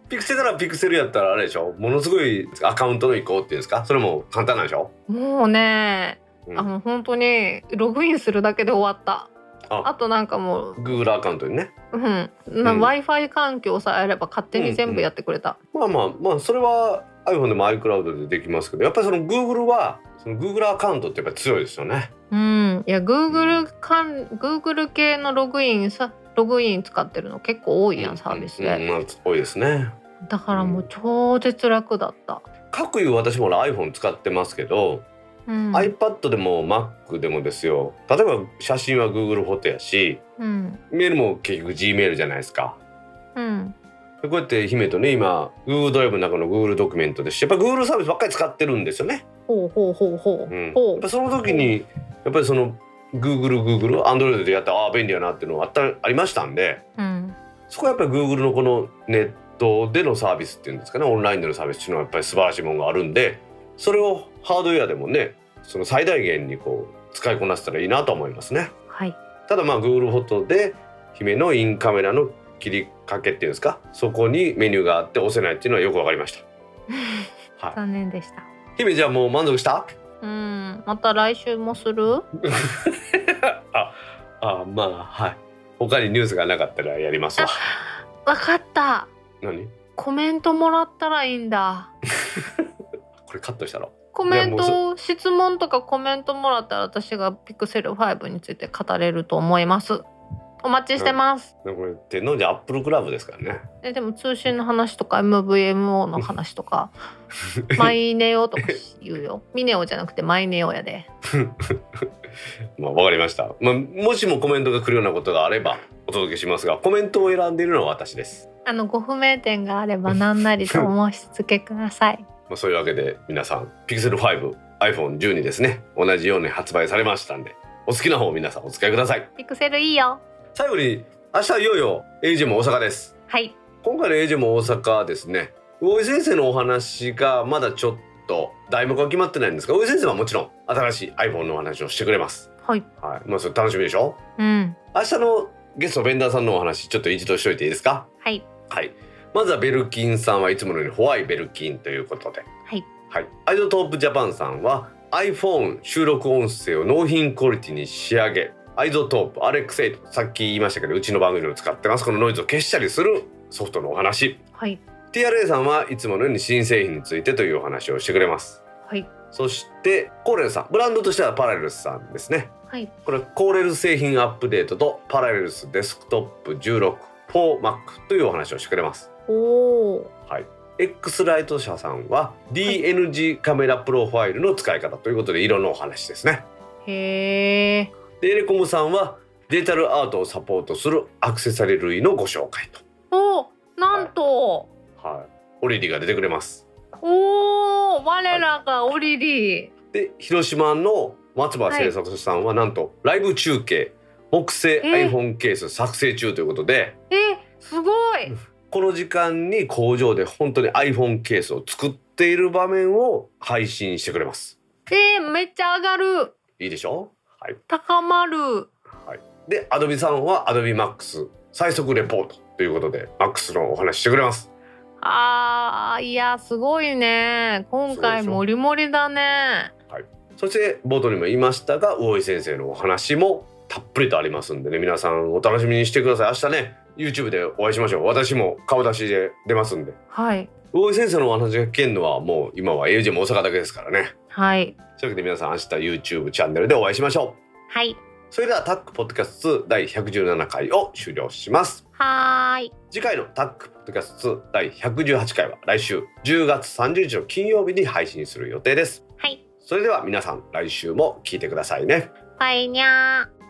ピクセルならピクセルやったらあれでしょものすごいアカウントの移行っていうんですかそれも簡単なんでしょ、もうね、うんあの本当にログインするだけで終わったあとなんかもう、Google アカウントにねうん、w i f i 環境さえあれば勝手に全部やってくれた、まあまあまあそれは iPhone でも iCloud でできますけどやっぱりその Google はその Google アカウントってやっぱ強いですよねうん、いや Google かん Google 系のログインさログイン使ってるの結構多いやん、サービスで、うんうんまあ多いですね。だからもう超絶楽だった、各いう私も iPhone 使ってますけど、うん、iPad でも Mac でもですよ。例えば写真は Google フォトやしうん。メールも結局 Gmail じゃないですか。うん。でこうやって姫とね今 Google ドライブの中の Google ドキュメントですしやっぱ Google サービスばっかり使ってるんですよね、ほうほうほうほう、うん、やほっぱその時にやっぱりその Google Google Android でやったらああ便利やなっていうのがあったありましたんでう、うん、そこはやっぱり Google のこのネットでのサービスっていうんですかねオンラインでのサービスっていうのはやっぱり素晴らしいものがあるんでそれをハードウェアでもねその最大限にこう使いこなせたらいいなと思いますね。はい。ただまあ Google フォトで姫のインカメラの切りかけっていうんですかそこにメニューがあって押せないっていうのはよくわかりました。はい、残念でした。姫じゃあもう満足した？うん。また来週もする？ああまあはい。他にニュースがなかったらやりますわ。わかった。何？コメントもらったらいいんだ。これカットしたろ。コメント質問とかコメントもらったら私がピクセル5について語れると思いますお待ちしてます、これ天王寺アップルクラブですからね。えでも通信の話とか MVMO の話とかマイネオとか言うよ ミネオじゃなくてマイネオやで まあわかりました。まあもしもコメントが来るようなことがあればお届けしますがコメントを選んでいるのは私です。あのご不明点があれば何なりとお申し付けください まあそういうわけで皆さん Pixel 5 iPhone12 ですね同じように発売されましたんでお好きな方を皆さんお使いください。ピクセルいいよ最後に明日いよいよ AJ も大阪です。はい。今回の AJ も大阪ですね。大井先生のお話がまだちょっと題目は決まってないんですが大井先生はもちろん新しい iPhone のお話をしてくれます。はい。はい、まあそれ楽しみでしょ？うん。明日のゲストベンダーさんのお話ちょっと一度しといていいですか？はい。はい。まずはベルキンさんはいつものように Why ベルキンということで。はい。はい。アイゾトープジャパンさんは iPhone 収録音声を納品クオリティに仕上げアイゾトープ RX8 さっき言いましたけどうちの番組でも使ってます。このノイズを消したりするソフトのお話。はい。TRA さんはいつものように新製品についてというお話をしてくれます。はい。そしてコーレルさん。ブランドとしてはパラレルスさんですね。はい。これコーレル製品アップデートとパラレルスデスクトップ16 4Mac というお話をしてくれます。おおはい。X ライト社さんは DNG カメラプロファイルの使い方ということで色のお話ですね。へえでエレコムさんはデジタルアートをサポートするアクセサリー類のご紹介と。おなんと、はい。オリリが出てくれます。おお我らがオリリーで広島の松葉製作さんはなんとライブ中継木製え iPhone ケース作成中ということで。えすごいこの時間に工場で本当に iPhone ケースを作っている場面を配信してくれます。えー、めっちゃ上がるいいでしょ？はい。高まるで、Adobe さんは Adobe Max 最速レポートということで Max のお話してくれます。あーいやすごいね今回もりもりだねそして冒頭にも言いましたが魚井先生のお話もたっぷりとありますんでね皆さんお楽しみにしてください。明日ね YouTube でお会いしましょう。私も顔出しで出ますんで。はい魚井先生のお話が聞けるのはもう今は AJ も大阪だけですからね。はいというわけで皆さん明日 YouTube チャンネルでお会いしましょう。はいそれではタックポッドキャスト2第117回を終了します。はーい次回のタックポッドキャスト2第118回は来週10月30日の金曜日に配信する予定です。はいそれでは皆さん来週も聞いてくださいね。バイニャー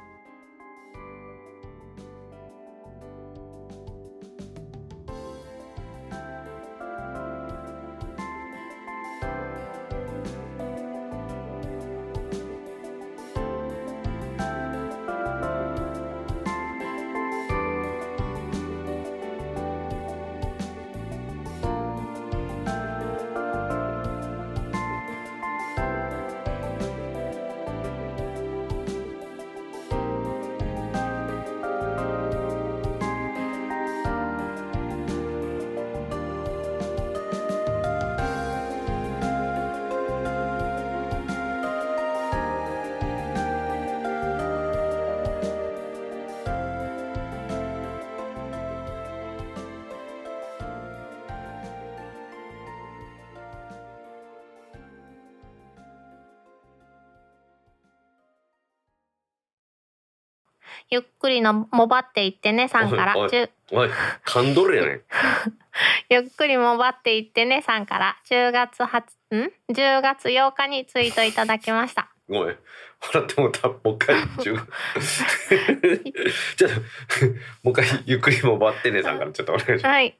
くりのもばっていってねさんから。おいおい噛んどるやねん。ゆっくりもばっていってねさんから。10月8ん？10月8日にツイートいただきました。ごめん。笑ってもうた。もう一回中。ちょっともう一回ゆっくりもばってねさんから。ちょっとお願いします。はい